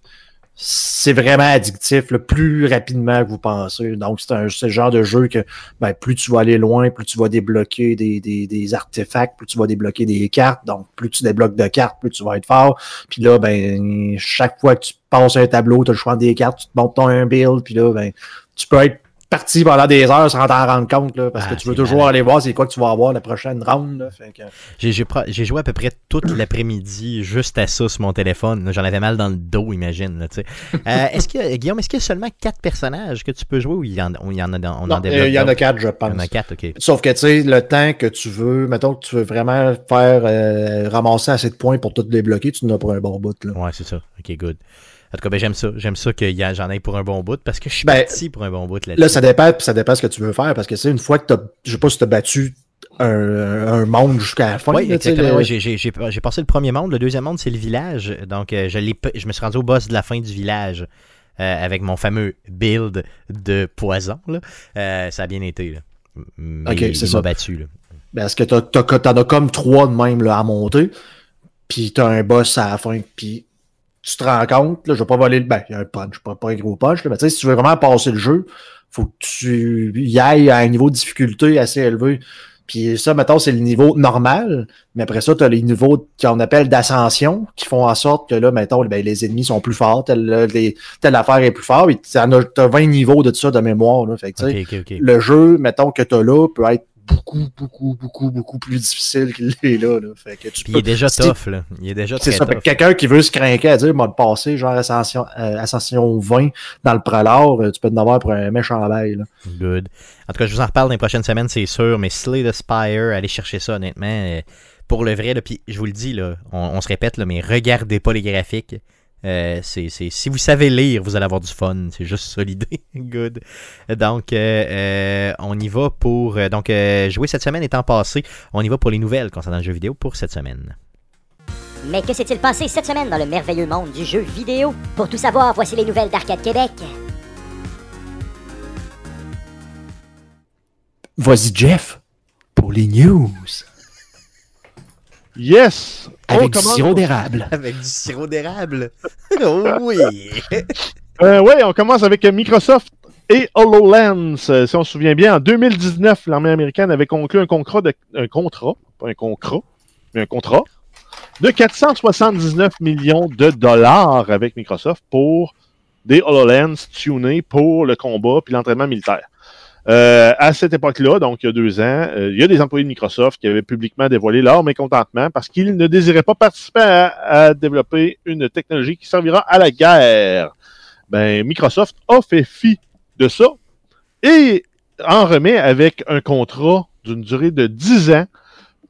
c'est vraiment addictif le plus rapidement que vous pensez. Donc, c'est le genre de jeu que ben, plus tu vas aller loin, plus tu vas débloquer des, des, des, artefacts, plus tu vas débloquer des cartes. Donc, plus tu débloques de cartes, plus tu vas être fort. Puis là, ben, chaque fois que tu passes un tableau, tu as le choix des cartes, tu te montes ton un build, puis là, ben, tu peux être parti pendant des heures sans t'en rendre compte, là, parce que ah, tu veux toujours aller voir c'est quoi que tu vas avoir la prochaine round. J'ai joué à peu près toute l'après-midi juste à ça sur mon téléphone. J'en avais mal dans le dos, imagine. Là, euh, est-ce que, Guillaume, est-ce qu'il y a seulement quatre personnages que tu peux jouer ou il y en, il y en a on non, Il y en a quatre, je pense. Il y en a quatre, ok. Sauf que tu sais, le temps que tu veux, mettons que tu veux vraiment faire euh, ramasser assez de points pour tout débloquer, tu n'as pas un bon bout. Là. Ouais, c'est ça. Ok, good. En tout cas, ben, j'aime ça. J'aime ça que j'en ai pour un bon bout parce que je suis ben, parti pour un bon bout. Là, ça dépend, ça dépend ce que tu veux faire parce que c'est une fois que tu je sais pas si tu as battu un, monde jusqu'à la fin. Oui, exactement. J'ai passé le premier monde. Le deuxième monde, c'est le village. Donc, euh, je, je me suis rendu au boss de la fin du village euh, avec mon fameux build de poison. Là. Euh, ça a bien été. Là. ok, c'est ça. battu. Là. Ben, parce que t'en as, as, comme trois de même là, à monter. Puis t'as un boss à la fin. Puis tu te rends compte, là, je vais pas voler le. Ben, il y a un punch, pas, pas un gros punch, là, mais tu sais, si tu veux vraiment passer le jeu, faut que tu y ailles à un niveau de difficulté assez élevé. Puis ça, mettons, c'est le niveau normal, mais après ça, tu as les niveaux qu'on appelle d'ascension, qui font en sorte que là, mettons, ben, les ennemis sont plus forts, telle, telle affaire est plus forte, et tu as 20 niveaux de ça de mémoire. Là. Fait que, Le jeu, mettons, que tu as là, peut être beaucoup, beaucoup, beaucoup, beaucoup plus difficile qu'il est là. Fait que tu il est déjà tough, là. Il est déjà C'est ça. Quelqu'un qui veut se craquer à dire, m'a passé, genre Ascension, euh, Ascension 20 dans le pralor, euh, tu peux te avoir pour un méchant bail. Là. Good. En tout cas, je vous en reparle dans les prochaines semaines, c'est sûr, mais Slay the Spire, allez chercher ça, honnêtement. Euh, pour le vrai, puis je vous le dis, là, on, on se répète, là, mais regardez pas les graphiques. Euh, c'est, si vous savez lire, vous allez avoir du fun. C'est juste ça l'idée. Good. Donc, euh, euh, on y va pour. donc, jouer cette semaine étant passé, on y va pour les nouvelles concernant le jeu vidéo pour cette semaine. Mais que s'est-il passé cette semaine dans le merveilleux monde du jeu vidéo? Pour tout savoir, voici les nouvelles d'Arcade Québec. Voici Jeff pour les news. Yes! Avec du sirop d'érable. Avec du sirop d'érable. oh oui! euh, oui, on commence avec Microsoft et HoloLens. Euh, si on se souvient bien, en 2019, l'armée américaine avait conclu un contrat, de, un contrat, pas un contrat, mais un contrat, de 479 millions de dollars avec Microsoft pour des HoloLens tunés pour le combat puis l'entraînement militaire. Euh, à cette époque-là, donc il y a deux ans, euh, il y a des employés de Microsoft qui avaient publiquement dévoilé leur mécontentement parce qu'ils ne désiraient pas participer à, développer une technologie qui servira à la guerre. Ben, Microsoft a fait fi de ça et en remet avec un contrat d'une durée de 10 ans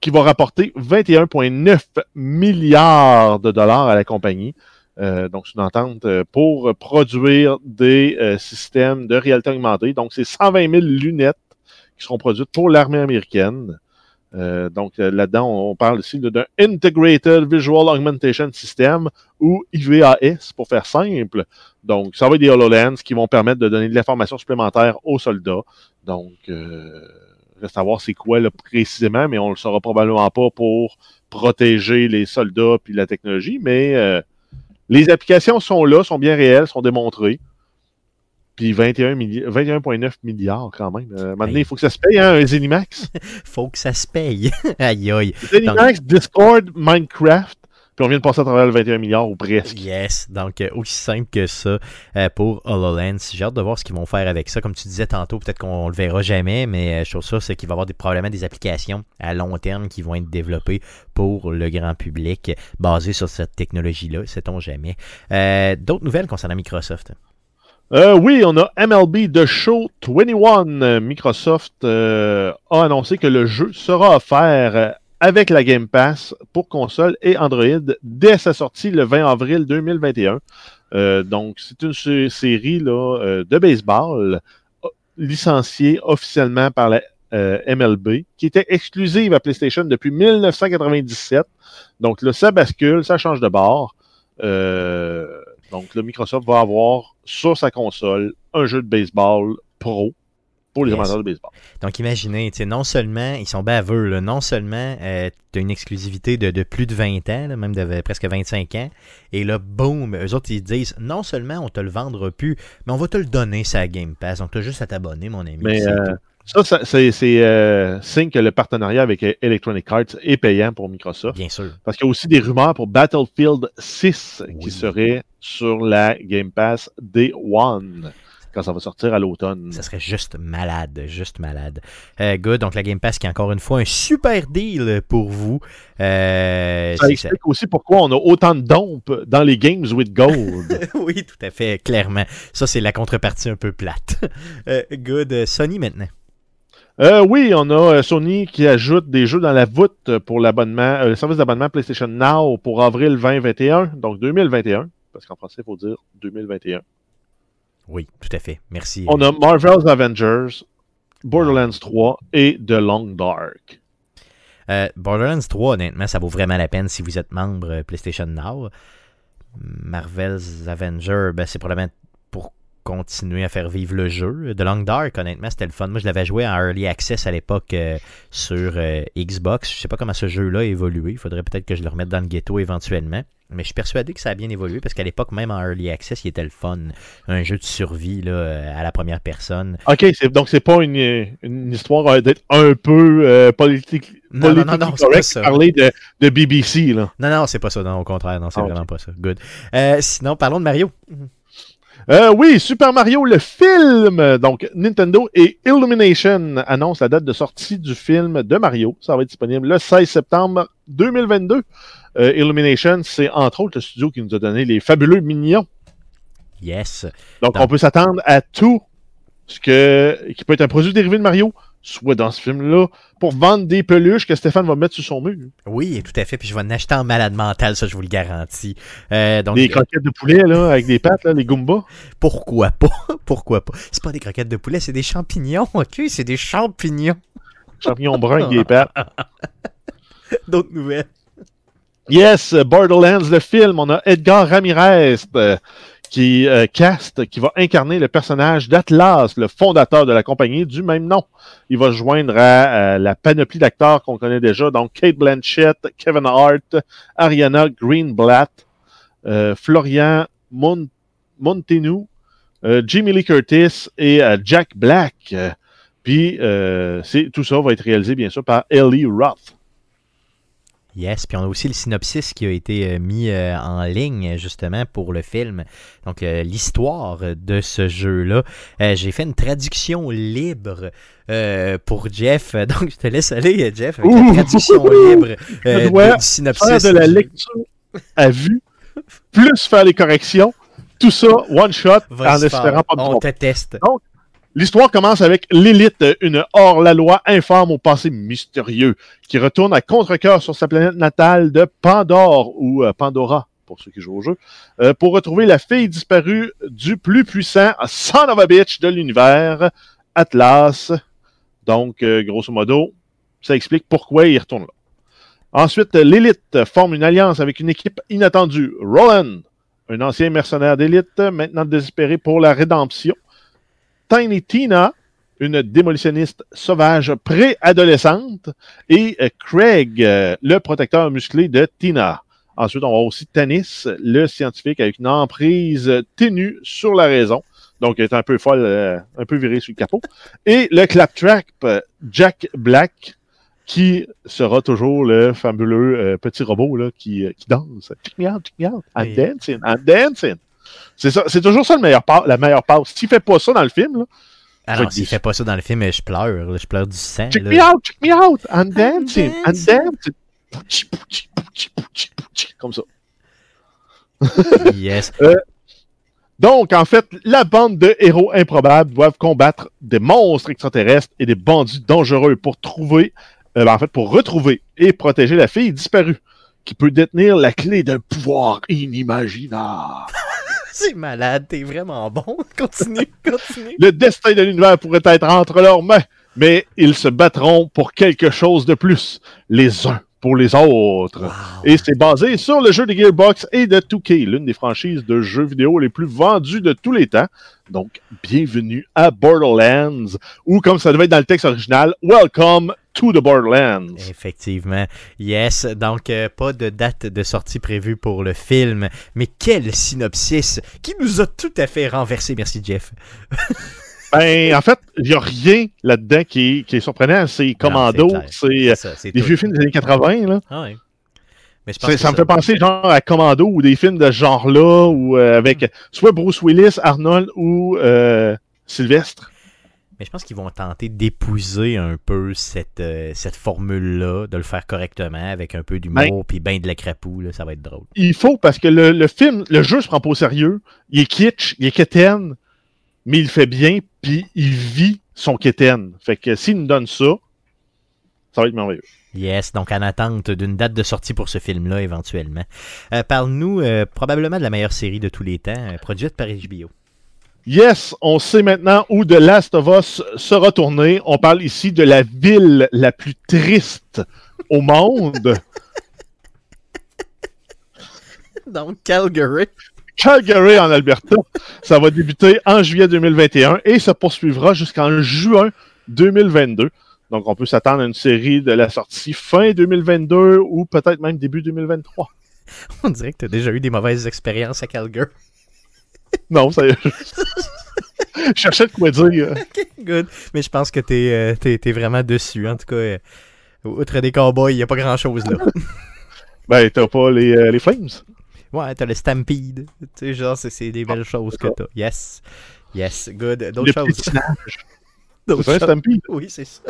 qui va rapporter 21,9 milliards de dollars à la compagnie. Euh, donc, c'est une entente euh, pour produire des euh, systèmes de réalité augmentée. Donc, c'est 120 000 lunettes qui seront produites pour l'armée américaine. donc, là-dedans, on, parle ici d'un Integrated Visual Augmentation System ou IVAS pour faire simple. Donc, ça va être des HoloLens qui vont permettre de donner de l'information supplémentaire aux soldats. Donc, reste à voir c'est quoi là, précisément, mais on le saura probablement pas pour protéger les soldats puis la technologie, mais les applications sont là, sont bien réelles, sont démontrées. Puis 21,9 milliards quand même. Euh, maintenant, il faut que ça se paye, hein, un Zenimax. faut que ça se paye. aïe aïe. Zenimax, Discord, Minecraft. Puis on vient de passer à travers le 21 milliards ou presque. Yes, donc euh, aussi simple que ça euh, pour HoloLens. J'ai hâte de voir ce qu'ils vont faire avec ça. Comme tu disais tantôt, peut-être qu'on le verra jamais, mais je trouve ça, c'est qu'il va y avoir des, probablement des applications à long terme qui vont être développées pour le grand public basées sur cette technologie-là, sait-on jamais. D'autres nouvelles concernant Microsoft? Euh, oui, on a MLB The Show 21. Microsoft euh, a annoncé que le jeu sera offert avec la Game Pass pour console et Android dès sa sortie le 20 avril 2021. Euh, donc, c'est une série là, de baseball licenciée officiellement par la MLB, qui était exclusive à PlayStation depuis 1997. Donc là, ça bascule, ça change de bord. donc, le Microsoft va avoir sur sa console un jeu de baseball pro pour les amateurs de baseball. Donc imaginez, non seulement, ils sont baveux, non seulement euh, tu as une exclusivité de, plus de 20 ans, même de presque 25 ans, et là, boum, eux autres ils disent, non seulement on te le vendra plus, mais on va te le donner, ça Game Pass. Donc tu as juste à t'abonner, mon ami. Mais euh, ça, c'est euh, signe que le partenariat avec Electronic Arts est payant pour Microsoft. Bien sûr. Parce qu'il y a aussi des rumeurs pour Battlefield 6 qui serait sur la Game Pass Day One quand ça va sortir à l'automne. Ça serait juste malade, juste malade. Euh, good, donc la Game Pass qui est encore une fois un super deal pour vous. Euh, ça explique aussi pourquoi on a autant de dompes dans les Games with Gold. oui, tout à fait, clairement. Ça, c'est la contrepartie un peu plate. Euh, good, Sony maintenant. Euh, oui, on a Sony qui ajoute des jeux dans la voûte pour l'abonnement, euh, le service d'abonnement PlayStation Now pour avril 2021, donc 2021, parce qu'en français, il faut dire 2021. Oui, tout à fait. Merci. On a Marvel's Avengers, Borderlands 3 et The Long Dark. Borderlands 3, honnêtement, ça vaut vraiment la peine si vous êtes membre PlayStation Now. Marvel's Avengers, ben, c'est probablement continuer à faire vivre le jeu. The Long Dark, honnêtement, c'était le fun. Moi, je l'avais joué en Early Access à l'époque euh, sur euh, Xbox. Je sais pas comment ce jeu-là a évolué. Il faudrait peut-être que je le remette dans le ghetto éventuellement. Mais je suis persuadé que ça a bien évolué parce qu'à l'époque, même en Early Access, il était le fun. Un jeu de survie là, à la première personne. Ok, donc c'est pas une, une histoire d'être un peu euh, politique. Non, non, non, non c'est pas ça. parler de, de, BBC. Là. Non, non, c'est pas ça. Non, au contraire, non, c'est ah, vraiment pas ça. Good. sinon, parlons de Mario. Euh, oui, Super Mario, le film. Donc, Nintendo et Illumination annoncent la date de sortie du film de Mario. Ça va être disponible le 16 septembre 2022. Euh, Illumination, c'est entre autres le studio qui nous a donné les fabuleux Mignons. Yes. Donc, on peut s'attendre à tout ce que, qui peut être un produit dérivé de Mario, soit dans ce film-là, pour vendre des peluches que Stéphane va mettre sur son mur. Oui, tout à fait. Puis je vais en acheter en malade mental, ça, je vous le garantis. Euh, donc, des croquettes de poulet, là, avec des pattes, là, les Goombas. Pourquoi pas? Pourquoi pas? C'est pas des croquettes de poulet, c'est des champignons, ok? C'est des champignons. Champignons bruns avec des pattes. D'autres nouvelles. Yes, Borderlands, le film, on a Edgar Ramirez. Euh, qui euh, qui va incarner le personnage d'Atlas, le fondateur de la compagnie du même nom. Il va se joindre à, la panoplie d'acteurs qu'on connaît déjà, donc Kate Blanchett, Kevin Hart, Ariana Greenblatt, euh, Florian Mon Montenou, euh, Jimmy Lee Curtis et Jack Black. Puis tout ça va être réalisé bien sûr par Ellie Roth. Yes, puis on a aussi le synopsis qui a été euh, mis euh, en ligne justement pour le film. Donc euh, l'histoire de ce jeu-là. J'ai fait une traduction libre pour Jeff. Donc je te laisse aller, Jeff, avec la traduction libre du synopsis. de la lecture à vue, plus faire les corrections. Tout ça, one shot, en espérant pas de On te teste. L'histoire commence avec l'élite, une hors-la-loi informe au passé mystérieux, qui retourne à contre-cœur sur sa planète natale de Pandore, ou euh, Pandora, pour ceux qui jouent au jeu, euh, pour retrouver la fille disparue du plus puissant son of a bitch de l'univers, Atlas. Donc, euh, grosso modo, ça explique pourquoi il retourne là. Ensuite, l'élite forme une alliance avec une équipe inattendue. Roland, un ancien mercenaire d'élite, maintenant désespéré pour la rédemption. Tiny Tina, une démolitionniste sauvage préadolescente, et euh, Craig, euh, le protecteur musclé de Tina. Ensuite, on a aussi Tanis, le scientifique avec une emprise ténue sur la raison. Donc, il est un peu folle, euh, un peu viré sur le capot. Et le claptrap Jack Black, qui sera toujours le fabuleux petit robot là, qui, qui danse. Check me out, check me out. I'm dancing, I'm dancing. C'est ça, c'est toujours ça le meilleur la meilleure passe. S'il fait pas ça dans le film, là, ah non, s'il fait pas ça dans le film, je pleure. Je pleure du sang. Check me out, check me out. I'm dancing, I'm dancing. Comme ça. yes. Euh, Donc, en fait, la bande de héros improbables doivent combattre des monstres extraterrestres et des bandits dangereux pour trouver, euh, ben, en fait, pour retrouver et protéger la fille disparue, qui peut détenir la clé d'un pouvoir inimaginable. C'est malade, t'es vraiment bon. Continue, continue. Le destin de l'univers pourrait être entre leurs mains, mais ils se battront pour quelque chose de plus, les uns pour les autres. Et c'est basé sur le jeu de Gearbox et de 2K, l'une des franchises de jeux vidéo les plus vendues de tous les temps. Donc, bienvenue à Borderlands, ou comme ça devait être dans le texte original, Welcome to the Borderlands. Effectivement. Yes, donc euh, pas de date de sortie prévue pour le film, mais quel synopsis qui nous a tout à fait renversé. Merci Jeff. Ben, en fait, il n'y a rien là-dedans qui, qui, est surprenant. C'est Commando, c'est euh, des vieux films des années 80. Là. Ah ouais. Mais je pense ça, me fait penser genre à Commando ou des films de ce genre-là, ou euh, avec hmm. soit Bruce Willis, Arnold ou euh, Sylvestre. Mais je pense qu'ils vont tenter d'épouser un peu cette, cette formule-là, de le faire correctement, avec un peu d'humour, ben, puis ben de la crapou, là, ça va être drôle. Il faut, parce que le, le film, le jeu se prend pas au sérieux, il est kitsch, il est quétaine, mais il fait bien, puis il vit son quétaine. Fait que s'il nous donne ça, ça va être merveilleux. Yes, donc en attente d'une date de sortie pour ce film-là éventuellement. Euh, parle-nous euh, probablement de la meilleure série de tous les temps, euh, produite par HBO. Yes, on sait maintenant où The Last of Us sera tourné. On parle ici de la ville la plus triste au monde. donc Calgary. Calgary en Alberta. Ça va débuter en juillet 2021 et se poursuivra jusqu'en juin 2022. Donc, on peut s'attendre à une série de la sortie fin 2022 ou peut-être même début 2023. On dirait que tu as déjà eu des mauvaises expériences à Calgary. non, ça y est. je cherchais de quoi dire. ok, good. Mais je pense que tu es, euh, vraiment dessus. En tout cas, euh, outre des cowboys, il n'y a pas grand-chose là. ben, t'as pas les, euh, les Flames. Ouais, t'as le Stampede. Tu sais, genre, c'est des belles choses que t'as. Yes. Yes, good. D'autres choses. D'autres choses. Stampede? Oui, c'est ça.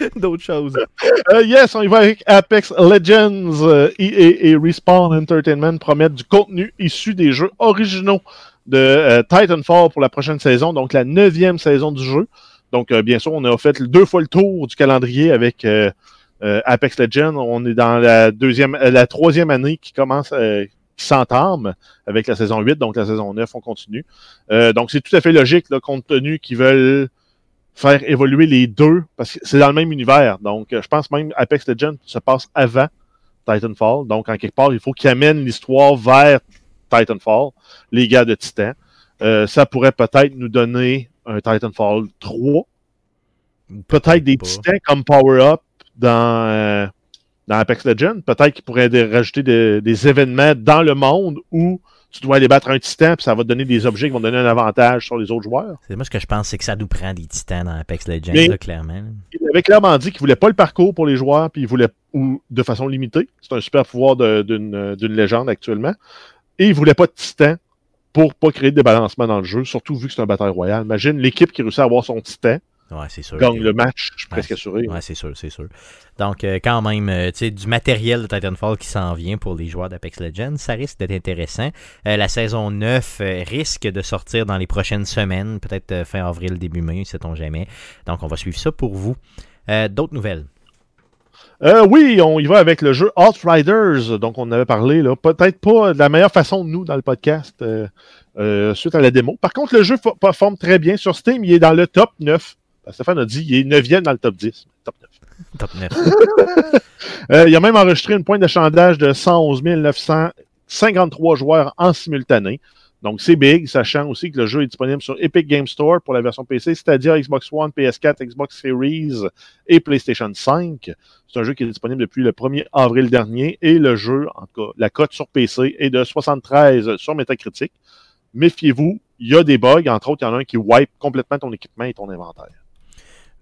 D'autres choses. Uh, yes, on y va avec Apex Legends. EA euh, et Respawn Entertainment promettent du contenu issu des jeux originaux de euh, Titanfall pour la prochaine saison, donc la neuvième saison du jeu. Donc, bien sûr, on a fait deux fois le tour du calendrier avec euh, Apex Legends, on est dans la deuxième, euh, la troisième année qui commence, euh, qui s'entame avec la saison 8, donc la saison 9, on continue. donc c'est tout à fait logique, là, compte tenu qu'ils veulent faire évoluer les deux, parce que c'est dans le même univers. Donc, je pense même Apex Legends se passe avant Titanfall. Donc, en quelque part, il faut qu'ils amènent l'histoire vers Titanfall, les gars de Titan. ça pourrait peut-être nous donner un Titanfall 3. Peut-être des titans comme Power Up dans, euh, dans Apex Legends. Peut-être qu'il pourrait rajouter des événements dans le monde où tu dois aller battre un titan, puis ça va te donner des objets qui vont donner un avantage sur les autres joueurs. C'est moi ce que je pense, c'est que ça nous prend des titans dans Apex Legends, clairement. Il avait clairement dit qu'il voulait pas le parcours pour les joueurs, puis il voulait ou de façon limitée. C'est un super pouvoir d'une légende actuellement. Et il voulait pas de titan pour pas créer de débalancement dans le jeu, surtout vu que c'est un bataille royale. Imagine l'équipe qui réussit à avoir son titan Ouais, c'est sûr. Gagne le match, je suis presque assuré. Ouais, c'est sûr, c'est sûr. Donc, euh, quand même, euh, tu sais, du matériel de Titanfall qui s'en vient pour les joueurs d'Apex Legends, ça risque d'être intéressant. Euh, la saison 9 risque de sortir dans les prochaines semaines, peut-être fin avril, début mai, sait-on jamais. Donc, on va suivre ça pour vous. D'autres nouvelles? oui, on y va avec le jeu Outriders, donc on avait parlé, là. Peut-être pas de la meilleure façon de nous dans le podcast suite à la démo. Par contre, le jeu performe très bien. Sur Steam, il est dans le top 9 ben, Stéphane a dit qu'il est 9e dans le top 10. Top 9. Top 9. euh, il a même enregistré une pointe d'échandage de 111 953 joueurs en simultané. Donc, c'est big, sachant aussi que le jeu est disponible sur Epic Game Store pour la version PC, c'est-à-dire Xbox One, PS4, Xbox Series et PlayStation 5. C'est un jeu qui est disponible depuis le 1er avril dernier et le jeu, en tout cas, la cote sur PC est de 73 sur Metacritic. Méfiez-vous, il y a des bugs, entre autres, il y en a un qui wipe complètement ton équipement et ton inventaire.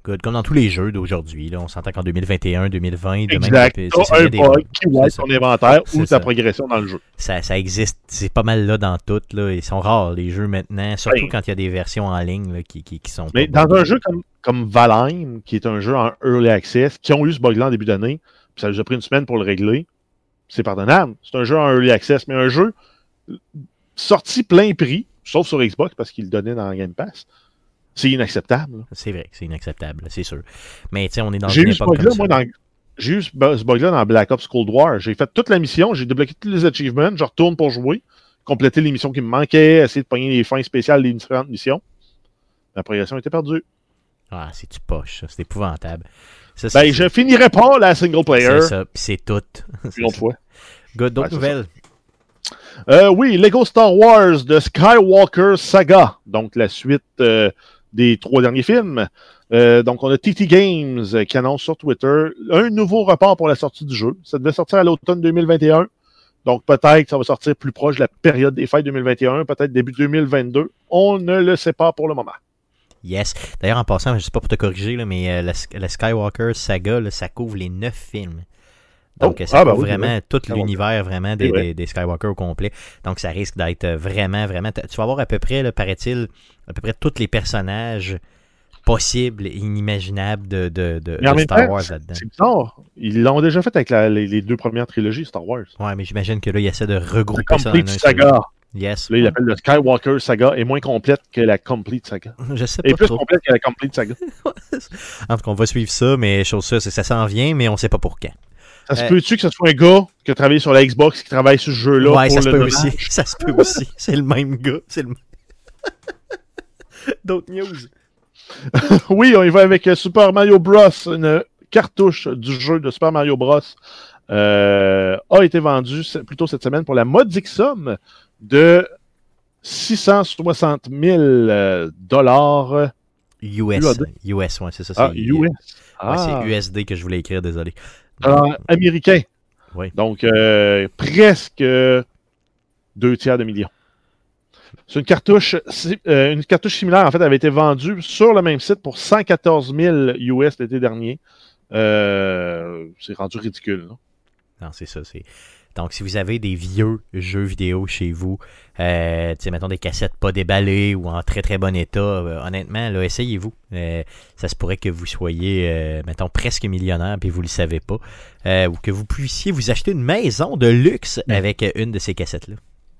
Comme dans tous les jeux d'aujourd'hui, on s'entend qu'en 2021, 2020, exact. Demain, un bug qui voit ton inventaire ou ta progression dans le jeu. Ça, ça existe, c'est pas mal là dans tout. Là. Ils sont rares les jeux maintenant, surtout quand il y a des versions en ligne là, qui, qui, qui, sont. Mais dans un jeu comme, comme Valheim, qui est un jeu en early access, qui ont eu ce bug-là en début d'année, puis ça nous a pris une semaine pour le régler, c'est pardonnable. C'est un jeu en early access, mais un jeu sorti plein prix, sauf sur Xbox parce qu'il le donnait dans Game Pass. C'est inacceptable. C'est vrai, c'est inacceptable, c'est sûr. Mais tu sais, on est dans une époque comme ça. Dans, j'ai eu ce bug-là dans Black Ops Cold War. J'ai fait toute la mission, j'ai débloqué tous les achievements, je retourne pour jouer, compléter les missions qui me manquaient, essayer de pogner les fins spéciales des différentes missions. La progression était perdue. Ah, c'est tu poche, c'est épouvantable. ben, je finirai pas la single player. C'est ça, c'est tout. Une autre fois. Good, d'autres nouvelles? Euh, oui, Lego Star Wars de Skywalker Saga, donc la suite euh, des trois derniers films. Euh, donc, on a TT Games qui annonce sur Twitter un nouveau report pour la sortie du jeu. Ça devait sortir à l'automne 2021. Donc, peut-être que ça va sortir plus proche de la période des fêtes 2021, peut-être début 2022. On ne le sait pas pour le moment. Yes. D'ailleurs, en passant, je ne sais pas pour te corriger, mais euh, la, Skywalker saga, ça couvre les neuf films. Donc, oh, ça ah, couvre ben vraiment tout l'univers vraiment des, des, Skywalker au complet. Donc, ça risque d'être vraiment, vraiment. Tu vas avoir à peu près, paraît-il, à peu près tous les personnages possible et inimaginable de, de, de, Star Wars là-dedans. C'est bizarre. Ils l'ont déjà fait avec les, deux premières trilogies Star Wars. Ouais, mais j'imagine que là, il essaie de regrouper ça dans un saga. Yes. Là, il appelle le Skywalker Saga est moins complète que la Complete Saga. Je sais pas. Et plus complète que la Complete Saga. en tout cas, on va suivre ça, mais chose ça, ça s'en vient, mais on sait pas pour quand. Ça se euh, peut-tu que ce soit un gars qui a travaillé sur la Xbox qui travaille sur ce jeu-là? Ouais, ça se peut aussi. Ça se peut aussi. C'est le même gars. C'est le D'autres news. oui, on y va avec euh, Super Mario Bros. Une cartouche du jeu de Super Mario Bros. Euh, a été vendue plutôt cette semaine pour la modique somme de 660 000 euh, dollars. US. US, ouais, c'est ça. Ah, US. c'est USD que je voulais écrire, désolé. Américain. Oui. Donc, presque deux tiers de millions. C'est une cartouche, euh, une cartouche similaire, en fait, avait été vendue sur le même site pour 114 000 US l'été dernier. Euh, c'est rendu ridicule, non? Non, c'est ça. C'est... Donc, si vous avez des vieux jeux vidéo chez vous, euh, mettons des cassettes pas déballées ou en très très bon état, euh, honnêtement, là, essayez-vous. ça se pourrait que vous soyez, mettons, presque millionnaire puis vous le savez pas. ou que vous puissiez vous acheter une maison de luxe avec une de ces cassettes-là.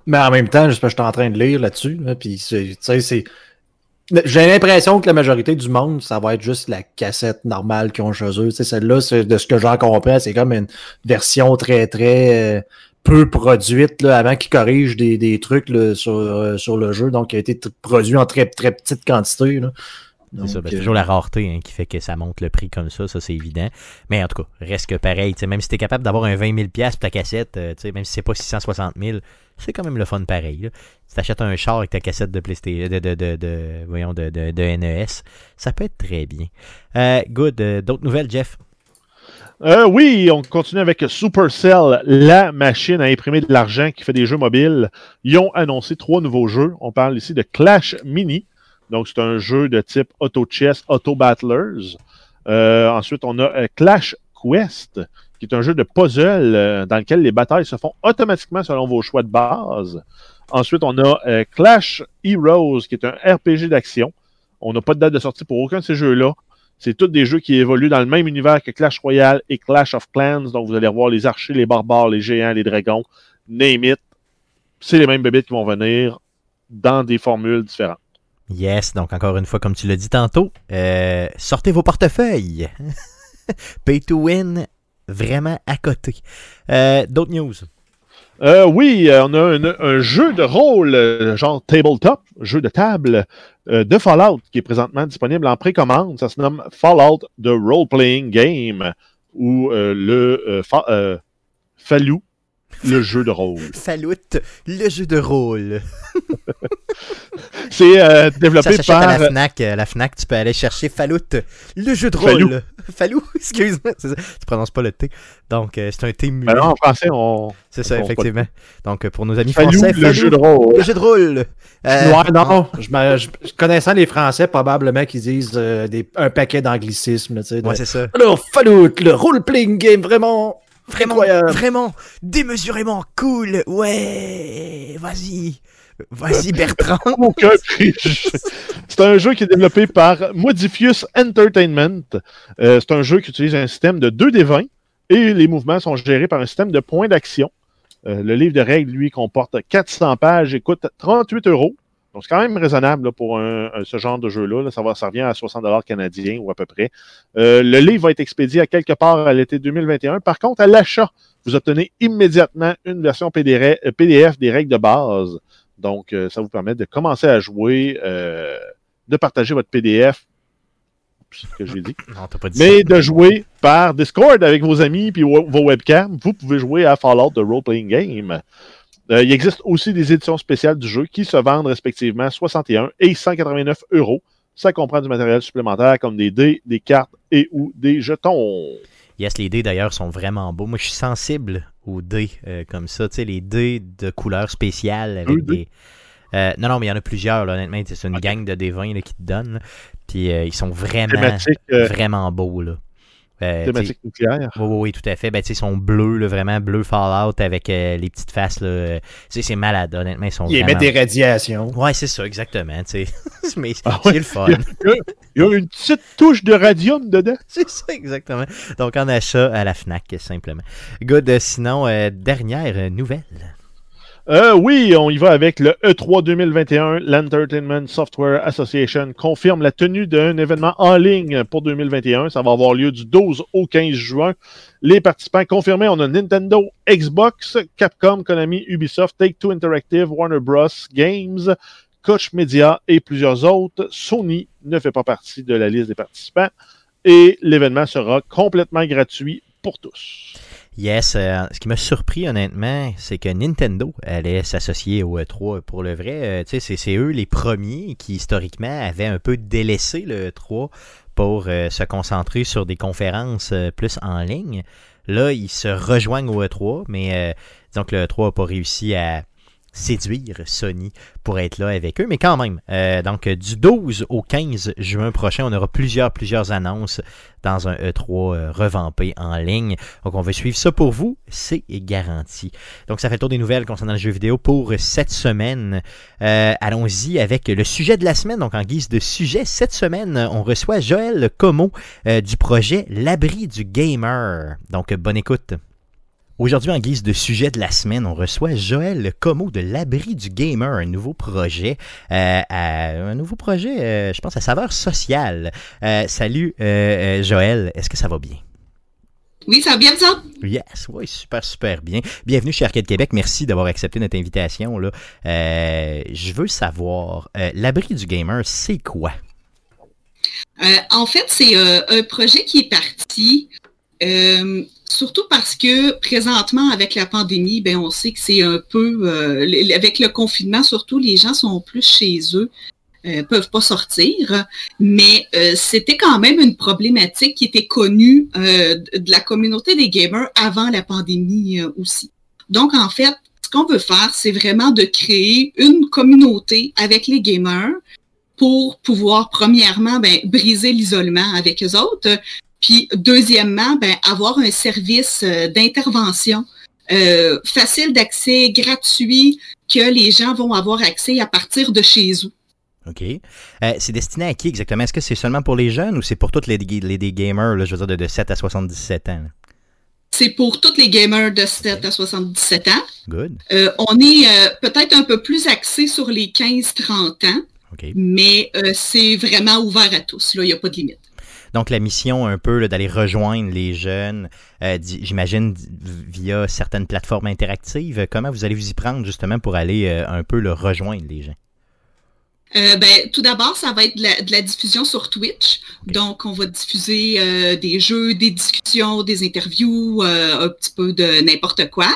Mais en même temps, je suis en train de lire là-dessus. puis, c'est. J'ai l'impression que la majorité du monde, ça va être juste la cassette normale qu'ils ont chez eux. Celle-là, de ce que j'en comprends, c'est comme une version très, très euh, peu produite là, avant qu'ils corrigent des, des trucs sur, euh, sur le jeu. Donc, qui a été produit en très, très petite quantité. Là. C'est ça, ben, c'est toujours la rareté hein, qui fait que ça monte le prix comme ça, ça c'est évident. Mais en tout cas, reste que pareil, même si tu es capable d'avoir un 20 000$ pour ta cassette, euh, même si c'est pas 660 000, c'est quand même le fun pareil. Là. Si t'achètes un char avec ta cassette de PlayStation, de, de, de, de, voyons, de, de, NES, ça peut être très bien. Euh, good, euh, d'autres nouvelles, Jeff? oui, on continue avec Supercell, la machine à imprimer de l'argent qui fait des jeux mobiles. Ils ont annoncé trois nouveaux jeux. On parle ici de Clash Mini, donc, c'est un jeu de type Auto Chess, Auto Battlers. Euh, ensuite, on a euh, Clash Quest, qui est un jeu de puzzle euh, dans lequel les batailles se font automatiquement selon vos choix de base. Ensuite, on a Clash Heroes, qui est un RPG d'action. On n'a pas de date de sortie pour aucun de ces jeux-là. C'est tous des jeux qui évoluent dans le même univers que Clash Royale et Clash of Clans. Donc, vous allez voir les archers, les barbares, les géants, les dragons, name it. C'est les mêmes bébés qui vont venir dans des formules différentes. Yes, donc encore une fois, comme tu l'as dit tantôt, euh, sortez vos portefeuilles. Pay to win, vraiment à côté. Euh, d'autres news? Euh, oui, on a un, jeu de rôle, genre tabletop, jeu de table de Fallout qui est présentement disponible en précommande. Ça se nomme Fallout The Role Playing Game ou le Falou le jeu de rôle. Fallout, le jeu de rôle. c'est euh, développé Ça par. À la Fnac, euh, la Fnac, tu peux aller chercher Fallout, le jeu de rôle. Falou, excuse-moi, tu prononces pas le T. Donc, euh, c'est un T muet. en français, on. C'est ça, effectivement. Donc, pour nos amis français, le jeu de rôle. Le jeu de rôle. ouais, non, je, connaissant les Français, probablement qu'ils disent des, un paquet d'anglicismes. Ouais, c'est ça. Alors, Fallout, le role-playing game, vraiment Vraiment, vraiment, démesurément cool. Ouais, vas-y. Vas-y, Bertrand. c'est un jeu qui est développé par Modifius Entertainment. Euh, c'est un jeu qui utilise un système de 2 des 20 et les mouvements sont gérés par un système de points d'action. le livre de règles, lui, comporte 400 pages et coûte 38 euros. Donc, c'est quand même raisonnable pour ce genre de jeu-là. Ça, va, ça revient à 60 canadiens ou à peu près. le livre va être expédié à quelque part à l'été 2021. Par contre, à l'achat, vous obtenez immédiatement une version PDF des règles de base. Donc, ça vous permet de commencer à jouer, de partager votre PDF ce que j'ai dit. Mais de jouer par Discord avec vos amis puis vos webcams, vous pouvez jouer à Fallout de Role Playing Game. Euh, il existe aussi des éditions spéciales du jeu qui se vendent respectivement 61 et 189 euros. Ça comprend du matériel supplémentaire comme des dés, des cartes et ou des jetons. Yes, les dés d'ailleurs sont vraiment beaux. Moi, je suis sensible aux dés euh, comme ça. Tu sais, les dés de couleur spéciale avec des. Euh, non, non, mais il y en a plusieurs, honnêtement. C'est une gang de D20 qui te donne. Puis euh, ils sont vraiment, vraiment beaux. Là. Euh, thématique nucléaire. Oui, oui, oui, tout à fait. Ben, ils sont bleus, vraiment bleu Fallout avec les petites faces. Là, c'est malade, honnêtement. Ils, sont ils émettent des radiations. Ouais, c'est ça, exactement. Mais ah c'est le fun. Il y, a, une petite touche de radium dedans. c'est ça, exactement. Donc, on achat à la Fnac, simplement. Good, sinon, dernière nouvelle. Euh, oui, on y va avec le E3 2021. L'Entertainment Software Association confirme la tenue d'un événement en ligne pour 2021. Ça va avoir lieu du 12 au 15 juin. Les participants confirmés, on a Nintendo, Xbox, Capcom, Konami, Ubisoft, Take-Two Interactive, Warner Bros. Games, Coach Media et plusieurs autres. Sony ne fait pas partie de la liste des participants et l'événement sera complètement gratuit pour tous. Yes, euh, ce qui m'a surpris honnêtement, c'est que Nintendo allait s'associer au E3. Pour le vrai, euh, c'est eux les premiers qui historiquement avaient un peu délaissé le E3 pour euh, se concentrer sur des conférences plus en ligne. Là, ils se rejoignent au E3, mais que le E3 n'a pas réussi à séduire Sony pour être là avec eux. Mais quand même, euh, donc du 12 au 15 juin prochain, on aura plusieurs, plusieurs annonces dans un E3 euh, revampé en ligne. Donc on va suivre ça pour vous, c'est garanti. Donc ça fait le tour des nouvelles concernant le jeu vidéo pour cette semaine. Euh, allons-y avec le sujet de la semaine. Donc en guise de sujet, cette semaine, on reçoit Joël Como du projet L'abri du gamer. Donc bonne écoute. Aujourd'hui, en guise de sujet de la semaine, on reçoit Joël Como de l'Abri du Gamer, un nouveau projet, euh, un nouveau projet, euh, je pense, à saveur sociale. Euh, salut Joël, est-ce que ça va bien? Oui, ça va bien, ça? Yes, oui, super, super bien. Bienvenue chez Arcade Québec. Merci d'avoir accepté notre invitation. Là. je veux savoir, l'abri du gamer, c'est quoi? en fait, c'est un projet qui est parti surtout parce que présentement, avec la pandémie, ben, on sait que c'est un peu, euh, avec le confinement, surtout, les gens sont plus chez eux, euh, peuvent pas sortir, mais euh, c'était quand même une problématique qui était connue euh, de la communauté des gamers avant la pandémie aussi. Donc, en fait, ce qu'on veut faire, c'est vraiment de créer une communauté avec les gamers pour pouvoir, premièrement, ben, briser l'isolement avec eux autres, puis, deuxièmement, ben, avoir un service euh, d'intervention euh, facile d'accès, gratuit, que les gens vont avoir accès à partir de chez eux. OK. Euh, c'est destiné à qui exactement? Est-ce que c'est seulement pour les jeunes ou c'est pour tous les, les, gamers, là, je veux dire, de, 7 à 77 ans? C'est pour tous les gamers de 7 à 77 ans. Good. on est peut-être un peu plus axé sur les 15-30 ans, mais c'est vraiment ouvert à tous. Là, il n'y a pas de limite. Donc la mission un peu d'aller rejoindre les jeunes, euh, j'imagine via certaines plateformes interactives. Comment vous allez vous y prendre justement pour aller euh, un peu le rejoindre les gens? Euh, ben, tout d'abord, ça va être de la, diffusion sur Twitch. Donc, on va diffuser des jeux, des discussions, des interviews, un petit peu de n'importe quoi.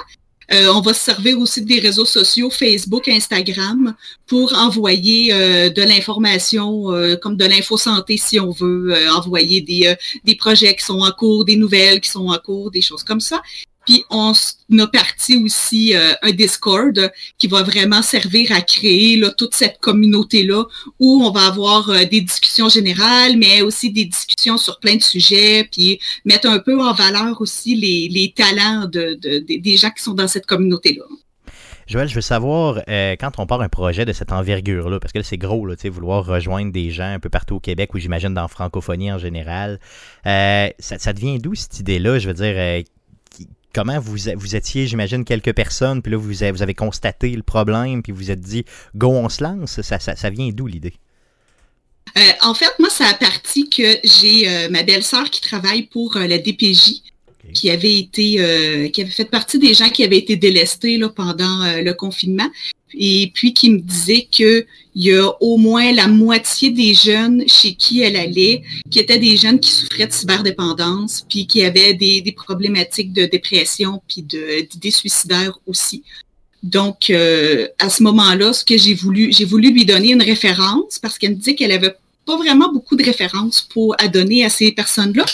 Euh, on va se servir aussi des réseaux sociaux, Facebook, Instagram, pour envoyer euh, de l'information, euh, comme de l'info-santé si on veut, envoyer des, des projets qui sont en cours, des nouvelles qui sont en cours, des choses comme ça. Puis on a parti aussi euh, un Discord qui va vraiment servir à créer là, toute cette communauté-là où on va avoir euh, des discussions générales, mais aussi des discussions sur plein de sujets, puis mettre un peu en valeur aussi les, talents de, de, des gens qui sont dans cette communauté-là. Joël, je veux savoir, euh, quand on part un projet de cette envergure-là, parce que c'est gros, là, vouloir rejoindre des gens un peu partout au Québec, ou j'imagine dans la francophonie en général, ça, devient d'où cette idée-là? Je veux dire, comment vous, vous étiez, j'imagine, quelques personnes, puis là, vous avez, vous avez constaté le problème, puis vous vous êtes dit, go, on se lance. Ça, ça, vient d'où l'idée? en fait, moi, ça a parti que j'ai ma belle-sœur qui travaille pour la DPJ, qui avait été, qui avait fait partie des gens qui avaient été délestés là, pendant le confinement et puis qui me disait qu'il y a au moins la moitié des jeunes chez qui elle allait, qui étaient des jeunes qui souffraient de cyberdépendance, puis qui avaient des, problématiques de dépression, puis d'idées suicidaires aussi. Donc, euh, à ce moment-là, ce que j'ai voulu, j'ai voulu lui donner une référence parce qu'elle me disait qu'elle avait pas vraiment beaucoup de références à donner à ces personnes-là.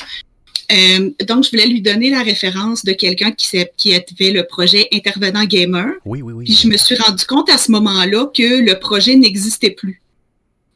Euh, donc, je voulais lui donner la référence de quelqu'un qui, qui avait le projet Intervenant Gamer. Oui, oui, oui. Puis je me suis rendu compte à ce moment-là que le projet n'existait plus.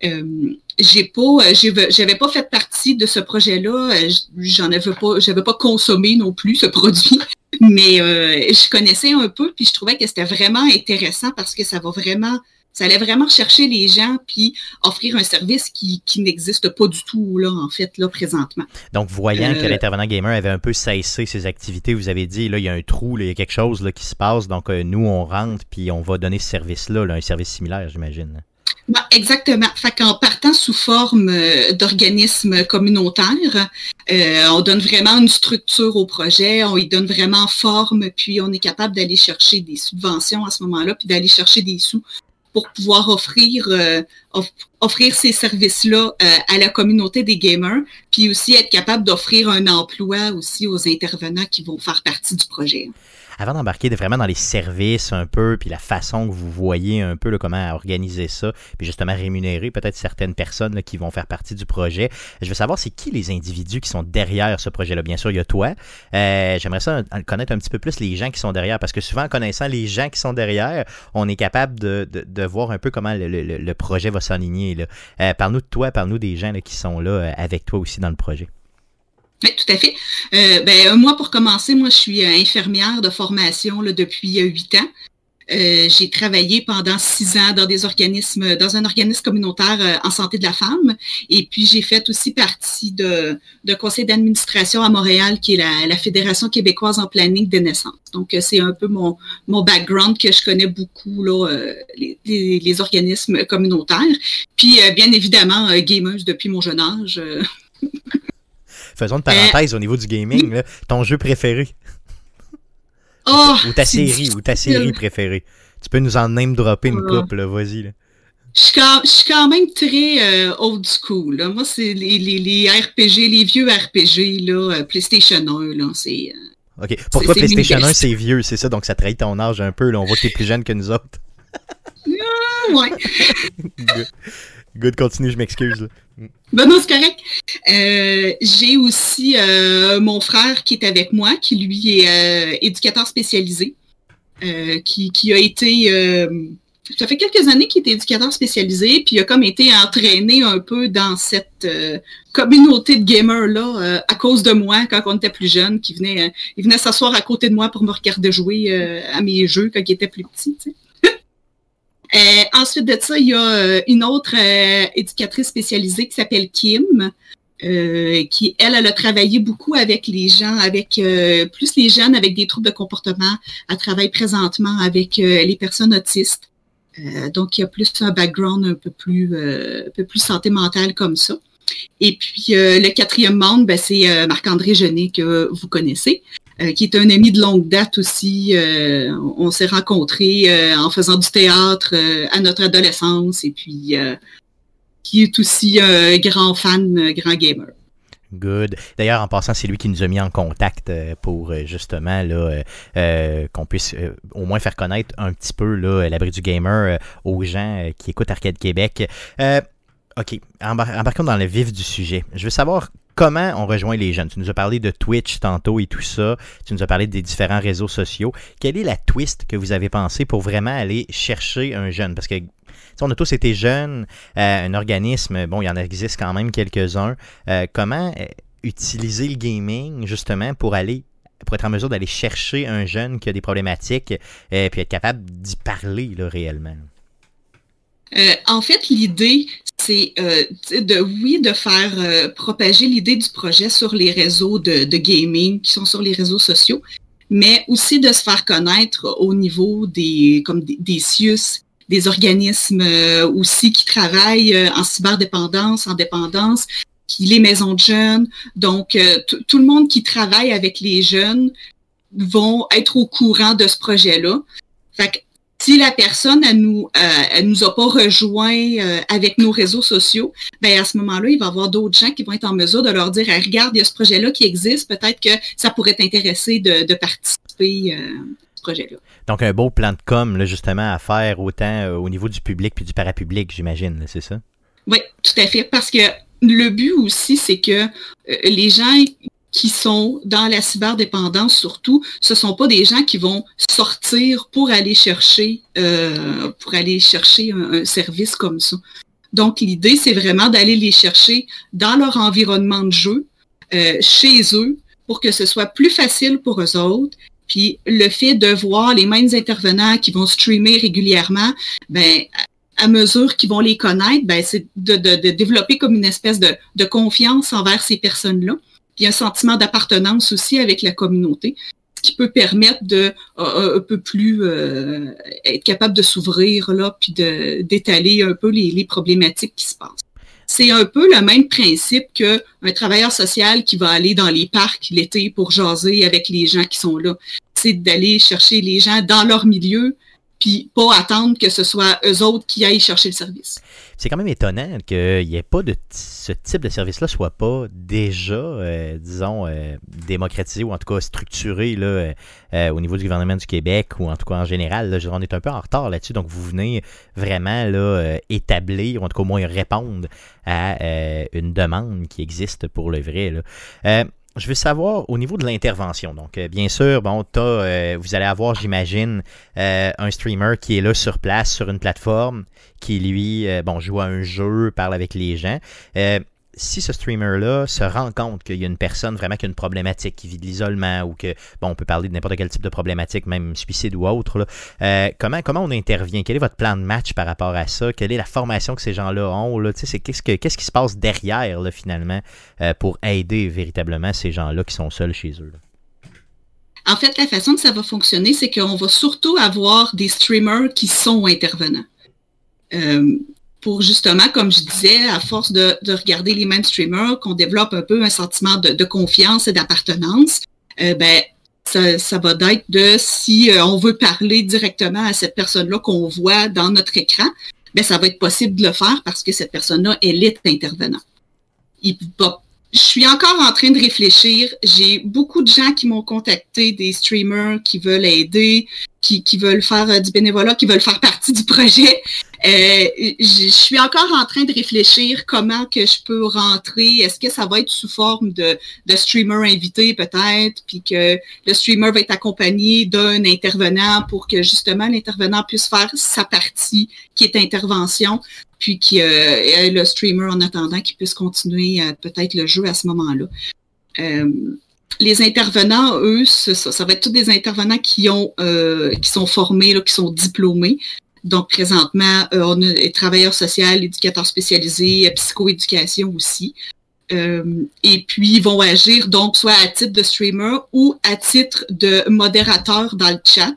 Euh, j'ai pas, euh, j'avais pas fait partie de ce projet-là. Euh, j'en avais pas, j'avais pas consommé non plus ce produit, mais je connaissais un peu, puis je trouvais que c'était vraiment intéressant parce que ça va vraiment ça allait vraiment chercher les gens puis offrir un service qui, n'existe pas du tout là en fait là présentement. Donc voyant que euh, l'intervenant gamer avait un peu cessé ses activités, vous avez dit là il y a un trou, il y a quelque chose là, qui se passe donc euh, nous on rentre puis on va donner ce service là, un service similaire j'imagine. Bah, exactement. Fait qu'en partant sous forme euh, d'organisme communautaire, on donne vraiment une structure au projet, on y donne vraiment forme, puis on est capable d'aller chercher des subventions à ce moment-là, puis d'aller chercher des sous pour pouvoir offrir, euh, offrir ces services-là euh, à la communauté des gamers, puis aussi être capable d'offrir un emploi aussi aux intervenants qui vont faire partie du projet avant d'embarquer vraiment dans les services un peu, puis la façon que vous voyez un peu comment organiser ça, puis justement rémunérer peut-être certaines personnes qui vont faire partie du projet, je veux savoir c'est qui les individus qui sont derrière ce projet-là. Bien sûr, il y a toi. Euh, j'aimerais ça connaître un petit peu plus les gens qui sont derrière, parce que souvent, en connaissant les gens qui sont derrière, on est capable de, de, voir un peu comment le, le, projet va s'aligner. Euh, parle-nous de toi, parle-nous des gens qui sont là euh, avec toi aussi dans le projet. Oui, tout à fait. Euh, ben, moi, pour commencer, moi, je suis euh, infirmière de formation là, depuis euh, huit ans. j'ai travaillé pendant six ans dans des organismes, dans un organisme communautaire en santé de la femme. Et puis, j'ai fait aussi partie de, de conseil d'administration à Montréal, qui est la, la, Fédération québécoise en planning des naissances. Donc, c'est un peu mon, mon background que je connais beaucoup, là, les, les, organismes communautaires. Puis, bien évidemment, gameuse depuis mon jeune âge. faisons une parenthèse au niveau du gaming, là, ton jeu préféré. Oh, ou ta série, ou ta série préférée. Tu peux nous en name dropper une coupe, là, vas-y. Là. Je suis, quand, même très euh, old school. Là. Moi, c'est les, les, les, RPG, les vieux RPG, là, euh, PlayStation 1, là, c'est... Euh, ok, pour toi, PlayStation 1, c'est vieux, c'est ça, donc ça trahit ton âge un peu. Là. On voit que t'es plus jeune que nous autres. Ah, ouais. Good, continue, je m'excuse. Ben non, c'est correct. Euh, j'ai aussi euh, mon frère qui est avec moi, qui lui est euh, éducateur spécialisé, qui, qui, a été... ça fait quelques années qu'il est éducateur spécialisé, puis il a comme été entraîné un peu dans cette communauté de gamers-là à cause de moi quand on était plus jeune, qui venait, venait s'asseoir à côté de moi pour me regarder jouer à mes jeux quand il était plus petit. Euh, ensuite de ça, il y a euh, une autre euh, éducatrice spécialisée qui s'appelle Kim, qui, elle, elle a travaillé beaucoup avec les gens, avec plus les jeunes avec des troubles de comportement. Elle travaille présentement avec les personnes autistes. donc, il y a plus un background un peu plus, un peu plus santé mentale comme ça. Et puis, le quatrième membre, ben, c'est Marc-André Genet que vous connaissez. Euh, qui est un ami de longue date aussi. Euh, on s'est rencontrés euh, en faisant du théâtre à notre adolescence et puis qui est aussi un grand fan, grand gamer. Good. D'ailleurs, en passant, c'est lui qui nous a mis en contact pour justement là, qu'on puisse au moins faire connaître un petit peu l'abri du gamer aux gens qui écoutent Arcade Québec. OK, embarquons dans le vif du sujet. Je veux savoir comment on rejoint les jeunes? Tu nous as parlé de Twitch tantôt et tout ça. Tu nous as parlé des différents réseaux sociaux. Quelle est la twist que vous avez pensé pour vraiment aller chercher un jeune? Parce que on a tous été jeunes, euh, un organisme, bon, il y en existe quand même quelques-uns. Euh, comment euh, utiliser le gaming justement pour aller pour être en mesure d'aller chercher un jeune qui a des problématiques et puis être capable d'y parler là, réellement? en fait, l'idée, c'est euh, de oui de faire euh, propager l'idée du projet sur les réseaux de, gaming qui sont sur les réseaux sociaux. mais aussi de se faire connaître au niveau des, comme des, des CIUS, des organismes euh, aussi qui travaillent euh, en cyberdépendance, en dépendance, les maisons de jeunes. Donc, euh, tout le monde qui travaille avec les jeunes vont être au courant de ce projet-là. Fait que si la personne, elle nous, elle nous a pas rejoint avec nos réseaux sociaux, ben à ce moment-là, il va y avoir d'autres gens qui vont être en mesure de leur dire, regarde, il y a ce projet-là qui existe, peut-être que ça pourrait t'intéresser de, de participer donc, un beau plan de com, justement, à faire autant euh, au niveau du public puis du parapublic, j'imagine, c'est ça? Oui, tout à fait. Parce que le but aussi, c'est que euh, les gens qui sont dans la cyberdépendance surtout, ce ne sont pas des gens qui vont sortir pour aller chercher, euh, pour aller chercher un, service comme ça. Donc, l'idée, c'est vraiment d'aller les chercher dans leur environnement de jeu, chez eux, pour que ce soit plus facile pour eux autres puis le fait de voir les mêmes intervenants qui vont streamer régulièrement, ben à mesure qu'ils vont les connaître, ben, c'est de, développer comme une espèce de, confiance envers ces personnes-là, puis un sentiment d'appartenance aussi avec la communauté, ce qui peut permettre de un peu plus euh, être capable de s'ouvrir là, puis d'étaler un peu les, les problématiques qui se passent c'est un peu le même principe qu'un travailleur social qui va aller dans les parcs l'été pour jaser avec les gens qui sont là. C'est d'aller chercher les gens dans leur milieu, puis pas attendre que ce soit eux autres qui aillent chercher le service. C'est quand même étonnant qu'il n'y ait pas de ce type de service-là soit pas déjà, euh, disons, euh, démocratisé ou en tout cas structuré là, euh, au niveau du gouvernement du Québec ou en tout cas en général. On est un peu en retard là-dessus, donc vous venez vraiment là, établir ou en tout cas au moins répondre à une demande qui existe pour le vrai. Je veux savoir au niveau de l'intervention. Donc, euh, bien sûr, bon, euh, vous allez avoir, j'imagine, euh, un streamer qui est là sur place, sur une plateforme, qui lui, bon, joue à un jeu, parle avec les gens si ce streamer-là se rend compte qu'il y a une personne vraiment qui a une problématique, qui vit de l'isolement ou que, bon, on peut parler de n'importe quel type de problématique, même suicide ou autre, euh, comment, comment on intervient? Quel est votre plan de match par rapport à ça? Quelle est la formation que ces gens-là ont? Là? Qu'est-ce, que, qu'est-ce qui se passe derrière, là, finalement, euh, pour aider véritablement ces gens-là qui sont seuls chez eux? En fait, la façon que ça va fonctionner, c'est qu'on va surtout avoir des streamers qui sont intervenants. Euh, pour justement, comme je disais, à force de, regarder les mêmes streamers, qu'on développe un peu un sentiment de, confiance et d'appartenance, euh, ben, ça, va d'être de si euh, on veut parler directement à cette personne-là qu'on voit dans notre écran, ben, ça va être possible de le faire parce que cette personne-là, elle est intervenant. Il je suis encore en train de réfléchir. J'ai beaucoup de gens qui m'ont contacté, des streamers qui veulent aider, qui, qui veulent faire euh, du bénévolat, qui veulent faire partie du projet. Euh, je suis encore en train de réfléchir comment que je peux rentrer. Est-ce que ça va être sous forme de, de streamer invité peut-être, puis que le streamer va être accompagné d'un intervenant pour que justement l'intervenant puisse faire sa partie qui est intervention puis qu'il ait le streamer en attendant qu'il puisse continuer peut-être le jeu à ce moment-là. Euh, les intervenants, eux, ça, ça, va être tous des intervenants qui ont euh, qui sont formés, là, qui sont diplômés. Donc, présentement, euh, on a travailleurs sociaux, éducateurs spécialisés, psychoéducation aussi. et puis, ils vont agir donc soit à titre de streamer ou à titre de modérateur dans le chat.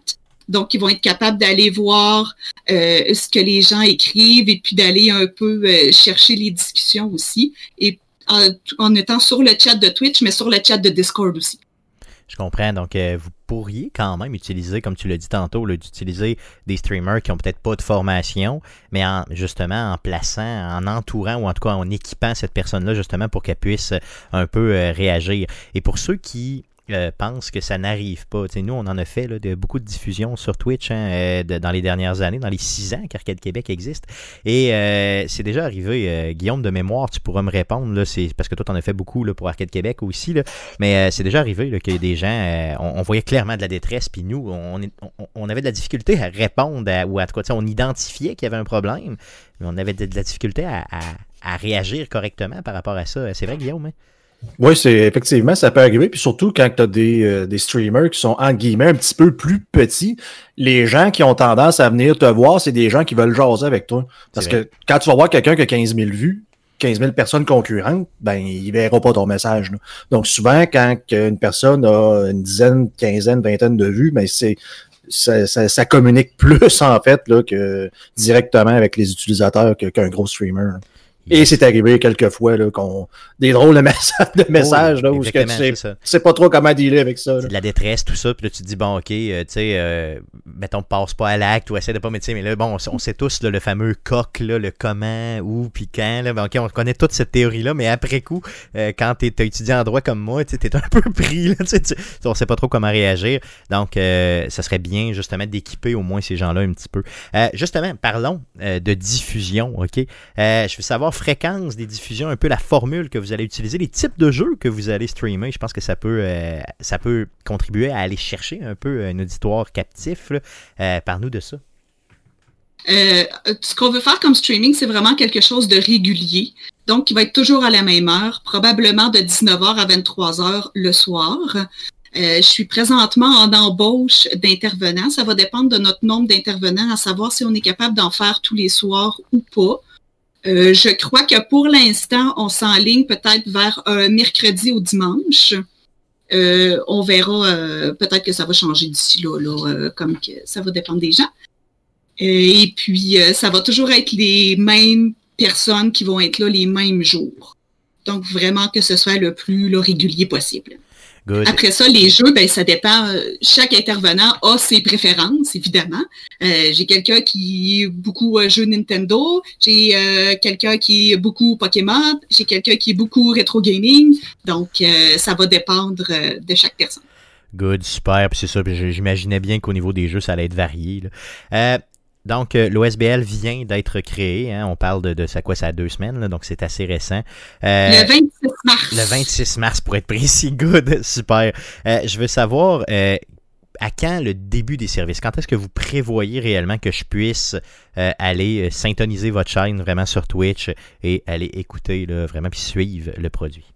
Donc, ils vont être capables d'aller voir euh, ce que les gens écrivent et puis d'aller un peu euh, chercher les discussions aussi. En, étant sur le chat de Twitch, mais sur le chat de Discord aussi. Je comprends. Donc, euh, vous pourriez quand même utiliser, comme tu l'as dit tantôt, d'utiliser des streamers qui n'ont peut-être pas de formation, mais en, justement en plaçant, en entourant ou en tout cas en équipant cette personne-là justement pour qu'elle puisse un peu réagir. Et pour ceux qui euh, pense que ça n'arrive pas. nous, on en a fait de, beaucoup de diffusions sur Twitch hein, euh, dans les dernières années, dans les six ans qu'Arcade Québec existe. Et euh, c'est déjà arrivé, Guillaume, de mémoire, tu pourras me répondre, parce que toi, tu en as fait beaucoup pour Arcade Québec aussi, mais c'est déjà arrivé a des gens, on, voyait clairement de la détresse, puis nous, on, on, avait de la difficulté à répondre, ou à quoi, on identifiait qu'il y avait un problème, mais on avait de, la difficulté à, réagir correctement par rapport à ça. C'est vrai, Guillaume? Hein? Oui, c'est effectivement, ça peut arriver. Puis surtout quand tu as des, euh, des, streamers qui sont en guillemets un petit peu plus petits, les gens qui ont tendance à venir te voir, c'est des gens qui veulent jaser avec toi. Parce que quand tu vas voir quelqu'un qui a 15 000 vues, 15 000 personnes concurrentes, ben, ils verront pas ton message. Donc, souvent, quand une personne a une dizaine, quinzaine, vingtaine de vues, ben, c'est, ça, ça, communique plus, en fait, là, que directement avec les utilisateurs qu'un gros streamer. Et c'est arrivé quelques fois là, qu'on des drôles de, de messages là, où tu sais, pas trop comment dealer avec ça. de la détresse, tout ça, puis là tu te dis bon ok, euh, tu sais, euh, mettons passe pas à l'acte ou essaie de pas mettre mais là bon, on, sait tous le fameux coq là, le comment, où, puis quand, là, ben, ok, on connaît toute cette théorie là, mais après coup, euh, quand tu es étudiant en droit comme moi, tu es un peu pris là, tu, on sait pas trop comment réagir, donc ça serait bien justement d'équiper au moins ces gens-là un petit peu. justement, parlons de diffusion, ok, je veux savoir fréquence des diffusions, un peu la formule que vous allez utiliser, les types de jeux que vous allez streamer. Je pense que ça peut, euh, ça peut contribuer à aller chercher un peu un auditoire captif. Euh, par nous de ça. Euh, ce qu'on veut faire comme streaming, c'est vraiment quelque chose de régulier. Donc, qui va être toujours à la même heure, probablement de 19h à 23h le soir. je suis présentement en embauche d'intervenants. Ça va dépendre de notre nombre d'intervenants, à savoir si on est capable d'en faire tous les soirs ou pas. Euh, je crois que pour l'instant, on s'enligne peut-être vers un mercredi ou dimanche. Euh, on verra, euh, peut-être que ça va changer d'ici là, comme que ça va dépendre des gens. et puis, ça va toujours être les mêmes personnes qui vont être là les mêmes jours. Donc, vraiment que ce soit le plus régulier possible. Après ça, les jeux, ben, ça dépend. Chaque intervenant a ses préférences, évidemment. Euh, j'ai quelqu'un qui est beaucoup euh, jeu Nintendo, j'ai euh, quelqu'un qui est beaucoup Pokémon, j'ai quelqu'un qui est beaucoup rétro gaming. Donc, ça va dépendre de chaque personne. Good, super. Puis c'est ça, j'imaginais bien qu'au niveau des jeux, ça allait être varié. Là. Donc, euh, l'OSBL vient d'être créé. Hein. on parle de, de ça quoi, ça a deux semaines, donc c'est assez récent. Euh, le 26 mars. Le 26 mars, pour être précis. Good, super. Euh, je veux savoir, à quand le début des services? Quand est-ce que vous prévoyez réellement que je puisse aller syntoniser votre chaîne vraiment sur Twitch et aller écouter vraiment puis suivre le produit?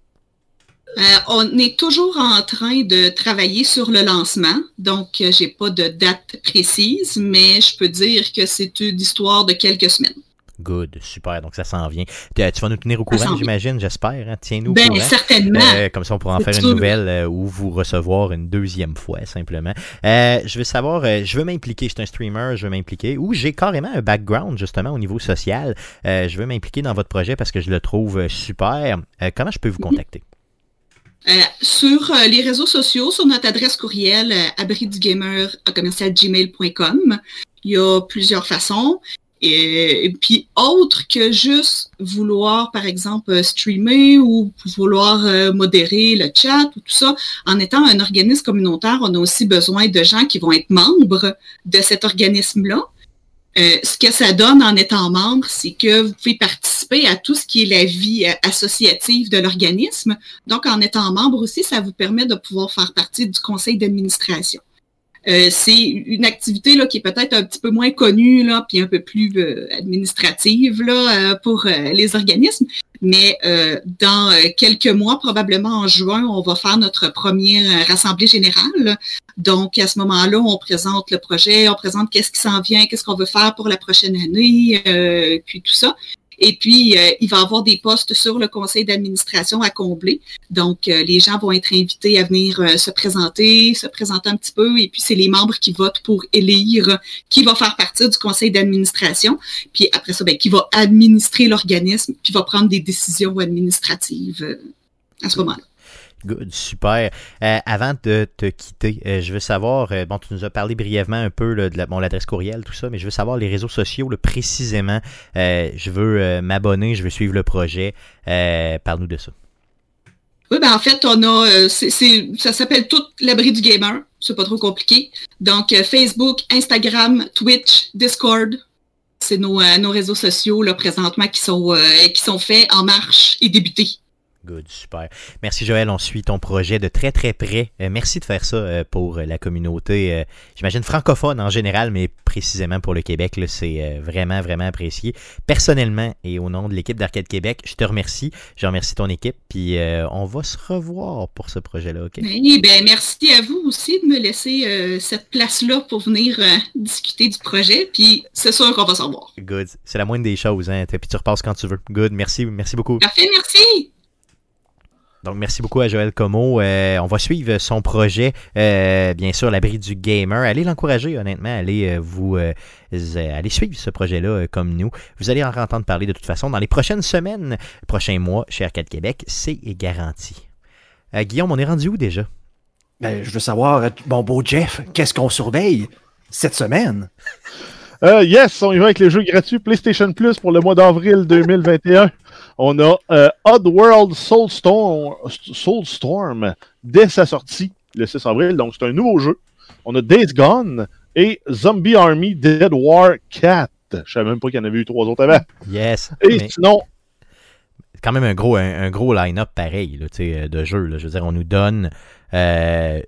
Euh, on est toujours en train de travailler sur le lancement, donc je euh, j'ai pas de date précise, mais je peux dire que c'est une histoire de quelques semaines. Good, super. Donc ça s'en vient. Tu, vas nous tenir au courant, j'imagine, j'espère. Hein? Tiens-nous au ben, courant. certainement. Euh, comme ça, on pourra en faire une nouvelle ou vous recevoir une deuxième fois, simplement. je veux savoir, je veux m'impliquer. Je suis un streamer, je veux m'impliquer. Ou j'ai carrément un background, justement, au niveau social. je veux m'impliquer dans votre projet parce que je le trouve super. comment je peux vous mhm. contacter? Euh, sur euh, les réseaux sociaux, sur notre adresse courriel euh, gmail.com, il y a plusieurs façons. Et, puis autre que juste vouloir, par exemple, streamer ou vouloir modérer le chat ou tout ça, en étant un organisme communautaire, on a aussi besoin de gens qui vont être membres de cet organisme-là. Euh, ce que ça donne en étant membre, c'est que vous pouvez participer à tout ce qui est la vie euh, associative de l'organisme. Donc, en étant membre aussi, ça vous permet de pouvoir faire partie du conseil d'administration. Euh, c'est une activité là, qui est peut-être un petit peu moins connue, là, puis un peu plus administrative là, pour les organismes. Mais dans quelques mois, probablement en juin, on va faire notre première assemblée générale donc, à ce moment-là, on présente le projet, on présente qu'est-ce qui s'en vient, qu'est-ce qu'on veut faire pour la prochaine année, euh, puis tout ça. Et puis, euh, il va y avoir des postes sur le conseil d'administration à combler. Donc, euh, les gens vont être invités à venir se présenter, se présenter un petit peu. Et puis, c'est les membres qui votent pour élire qui va faire partie du conseil d'administration. Puis après ça, ben, qui va administrer l'organisme, puis va prendre des décisions administratives à ce moment-là. Good, super. Euh, avant de te quitter, euh, je veux savoir, euh, bon, tu nous as parlé brièvement un peu de la, l'adresse courriel, tout ça, mais je veux savoir les réseaux sociaux précisément. je veux m'abonner, je veux suivre le projet. Parle-nous de ça. Oui, ben en fait, on a, ça s'appelle tout l'abri du gamer. C'est pas trop compliqué. Donc, Facebook, Instagram, Twitch, Discord, c'est nos, réseaux sociaux présentement qui sont, qui sont faits en marche et débutés. Good, super. Merci Joël, on suit ton projet de très très près. Euh, merci de faire ça euh, pour la communauté, euh, j'imagine francophone en général, mais précisément pour le Québec, c'est vraiment vraiment apprécié. Personnellement et au nom de l'équipe d'Arcade Québec, je te remercie. Je remercie ton équipe, puis on va se revoir pour ce projet-là, ok? Oui, ben, merci à vous aussi de me laisser cette place-là pour venir discuter du projet, puis c'est sûr qu'on va s'en voir. Good, c'est la moindre des choses, hein? puis tu repasses quand tu veux. Good, merci, merci beaucoup. Parfait, merci. Donc, merci beaucoup à Joël Como. Euh, on va suivre son projet, euh, bien sûr, l'abri du gamer. Allez l'encourager, honnêtement. Allez euh, vous allez suivre ce projet-là comme nous. Vous allez en entendre parler de toute façon dans les prochaines semaines, prochains mois chez Arcade Québec. C'est garanti. Guillaume, on est rendu où déjà? Ben, je veux savoir, mon beau Jeff, qu'est-ce qu'on surveille cette semaine? yes, on y va avec les jeux gratuits PlayStation Plus pour le mois d'avril 2021. On a euh, Oddworld Soulstorm, Soulstorm dès sa sortie le 6 avril. Donc, c'est un nouveau jeu. On a Days Gone et Zombie Army Dead War 4. Je savais même pas qu'il y en avait eu trois autres avant. Yes. Et sinon. Quand même un gros, un, gros line-up pareil là, de jeux. Là. Je veux dire, on nous donne euh,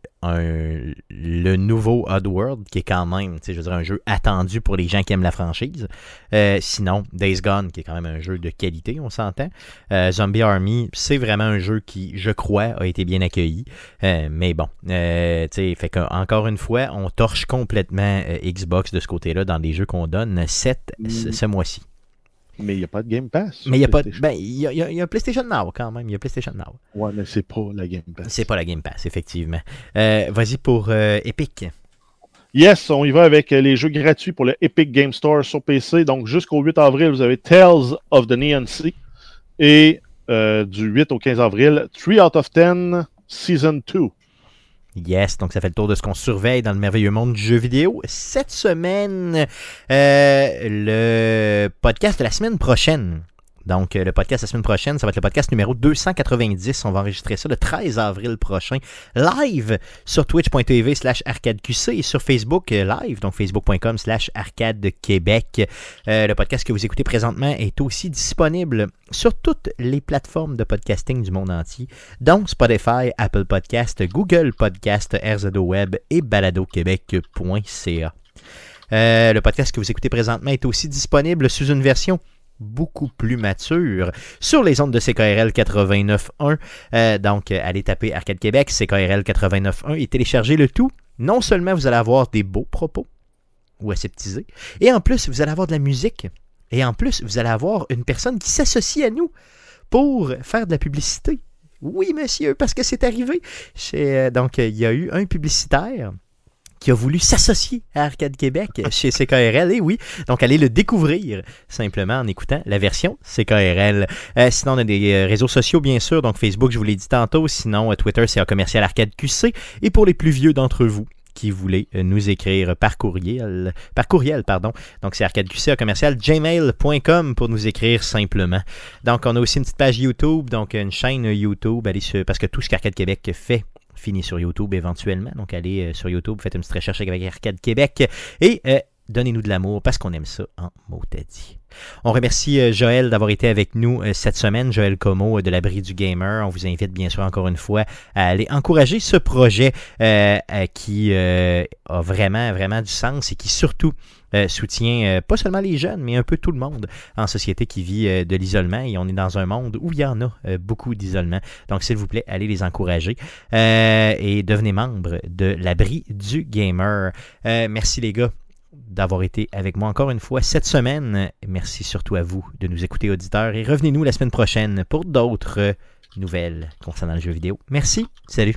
le nouveau Oddworld, qui est quand même, je un jeu attendu pour les gens qui aiment la franchise. Euh, sinon, Days Gone, qui est quand même un jeu de qualité, on s'entend. Euh, Zombie Army, c'est vraiment un jeu qui, je crois, a été bien accueilli. mais bon, fait encore une fois, on torche complètement Xbox de ce côté-là dans les jeux qu'on donne 7 mm. ce mois-ci. Mais il n'y a pas de Game Pass. Mais il y a pas Ben, il y, y, a PlayStation Now quand même. Il y a PlayStation Now. Ouais, mais c'est pas la Game Pass. C'est pas la Game Pass, effectivement. Euh, vas-y pour euh, Epic. Yes, on y va avec euh, les jeux gratuits pour le Epic Game Store sur PC. Donc jusqu'au 8 avril, vous avez Tales of the Neon Sea. Et du 8 au 15 avril, 3 out of 10 Season 2. Yes, donc ça fait le tour de ce qu'on surveille dans le merveilleux monde du jeu vidéo. Cette semaine, euh, le podcast de la semaine prochaine donc, euh, le podcast la semaine prochaine, ça va être le podcast numéro 290. On va enregistrer ça le 13 avril prochain, live sur twitch.tv slash arcadeqc et sur Facebook euh, live, donc facebook.com slash arcadequebec. Euh, le podcast que vous écoutez présentement est aussi disponible sur toutes les plateformes de podcasting du monde entier, dont Spotify, Apple Podcast, Google Podcast, RZO Web et baladoquebec.ca. le podcast que vous écoutez présentement est aussi disponible sous une version beaucoup plus mature sur les ondes de CKRL 89.1. Euh, donc, euh, allez taper Arcade Québec, CKRL 89.1 et téléchargez le tout. Non seulement vous allez avoir des beaux propos ou aseptisés, et en plus, vous allez avoir de la musique. Et en plus, vous allez avoir une personne qui s'associe à nous pour faire de la publicité. Oui, monsieur, parce que c'est arrivé. Euh, donc, il y a eu un publicitaire qui a voulu s'associer à Arcade Québec chez CKRL. Et oui, donc allez le découvrir simplement en écoutant la version CKRL. Euh, sinon, on a des euh, réseaux sociaux, bien sûr. Donc Facebook, je vous l'ai dit tantôt. Sinon, euh, Twitter, c'est un commercial Arcade QC. Et pour les plus vieux d'entre vous, qui voulez nous écrire par courriel, par courriel pardon. Donc c'est arcadeqc commercial gmail.com pour nous écrire simplement. Donc on a aussi une petite page YouTube, donc une chaîne YouTube, allez parce que tout ce qu'Arcade Québec fait fini sur YouTube éventuellement. Donc allez euh, sur YouTube, faites une petite recherche avec Arcade Québec et euh, donnez-nous de l'amour parce qu'on aime ça en mot dit. On remercie euh, Joël d'avoir été avec nous cette semaine, Joël Como de l'abri du gamer. On vous invite bien sûr encore une fois à aller encourager ce projet qui a vraiment, vraiment du sens et qui surtout euh, soutient euh, pas seulement les jeunes, mais un peu tout le monde en société qui vit euh, de l'isolement. Et on est dans un monde où il y en a beaucoup d'isolement. Donc, s'il vous plaît, allez les encourager et devenez membre de l'abri du gamer. merci les gars d'avoir été avec moi encore une fois cette semaine. Merci surtout à vous de nous écouter, auditeurs, et revenez-nous la semaine prochaine pour d'autres nouvelles concernant le jeu vidéo. Merci, salut.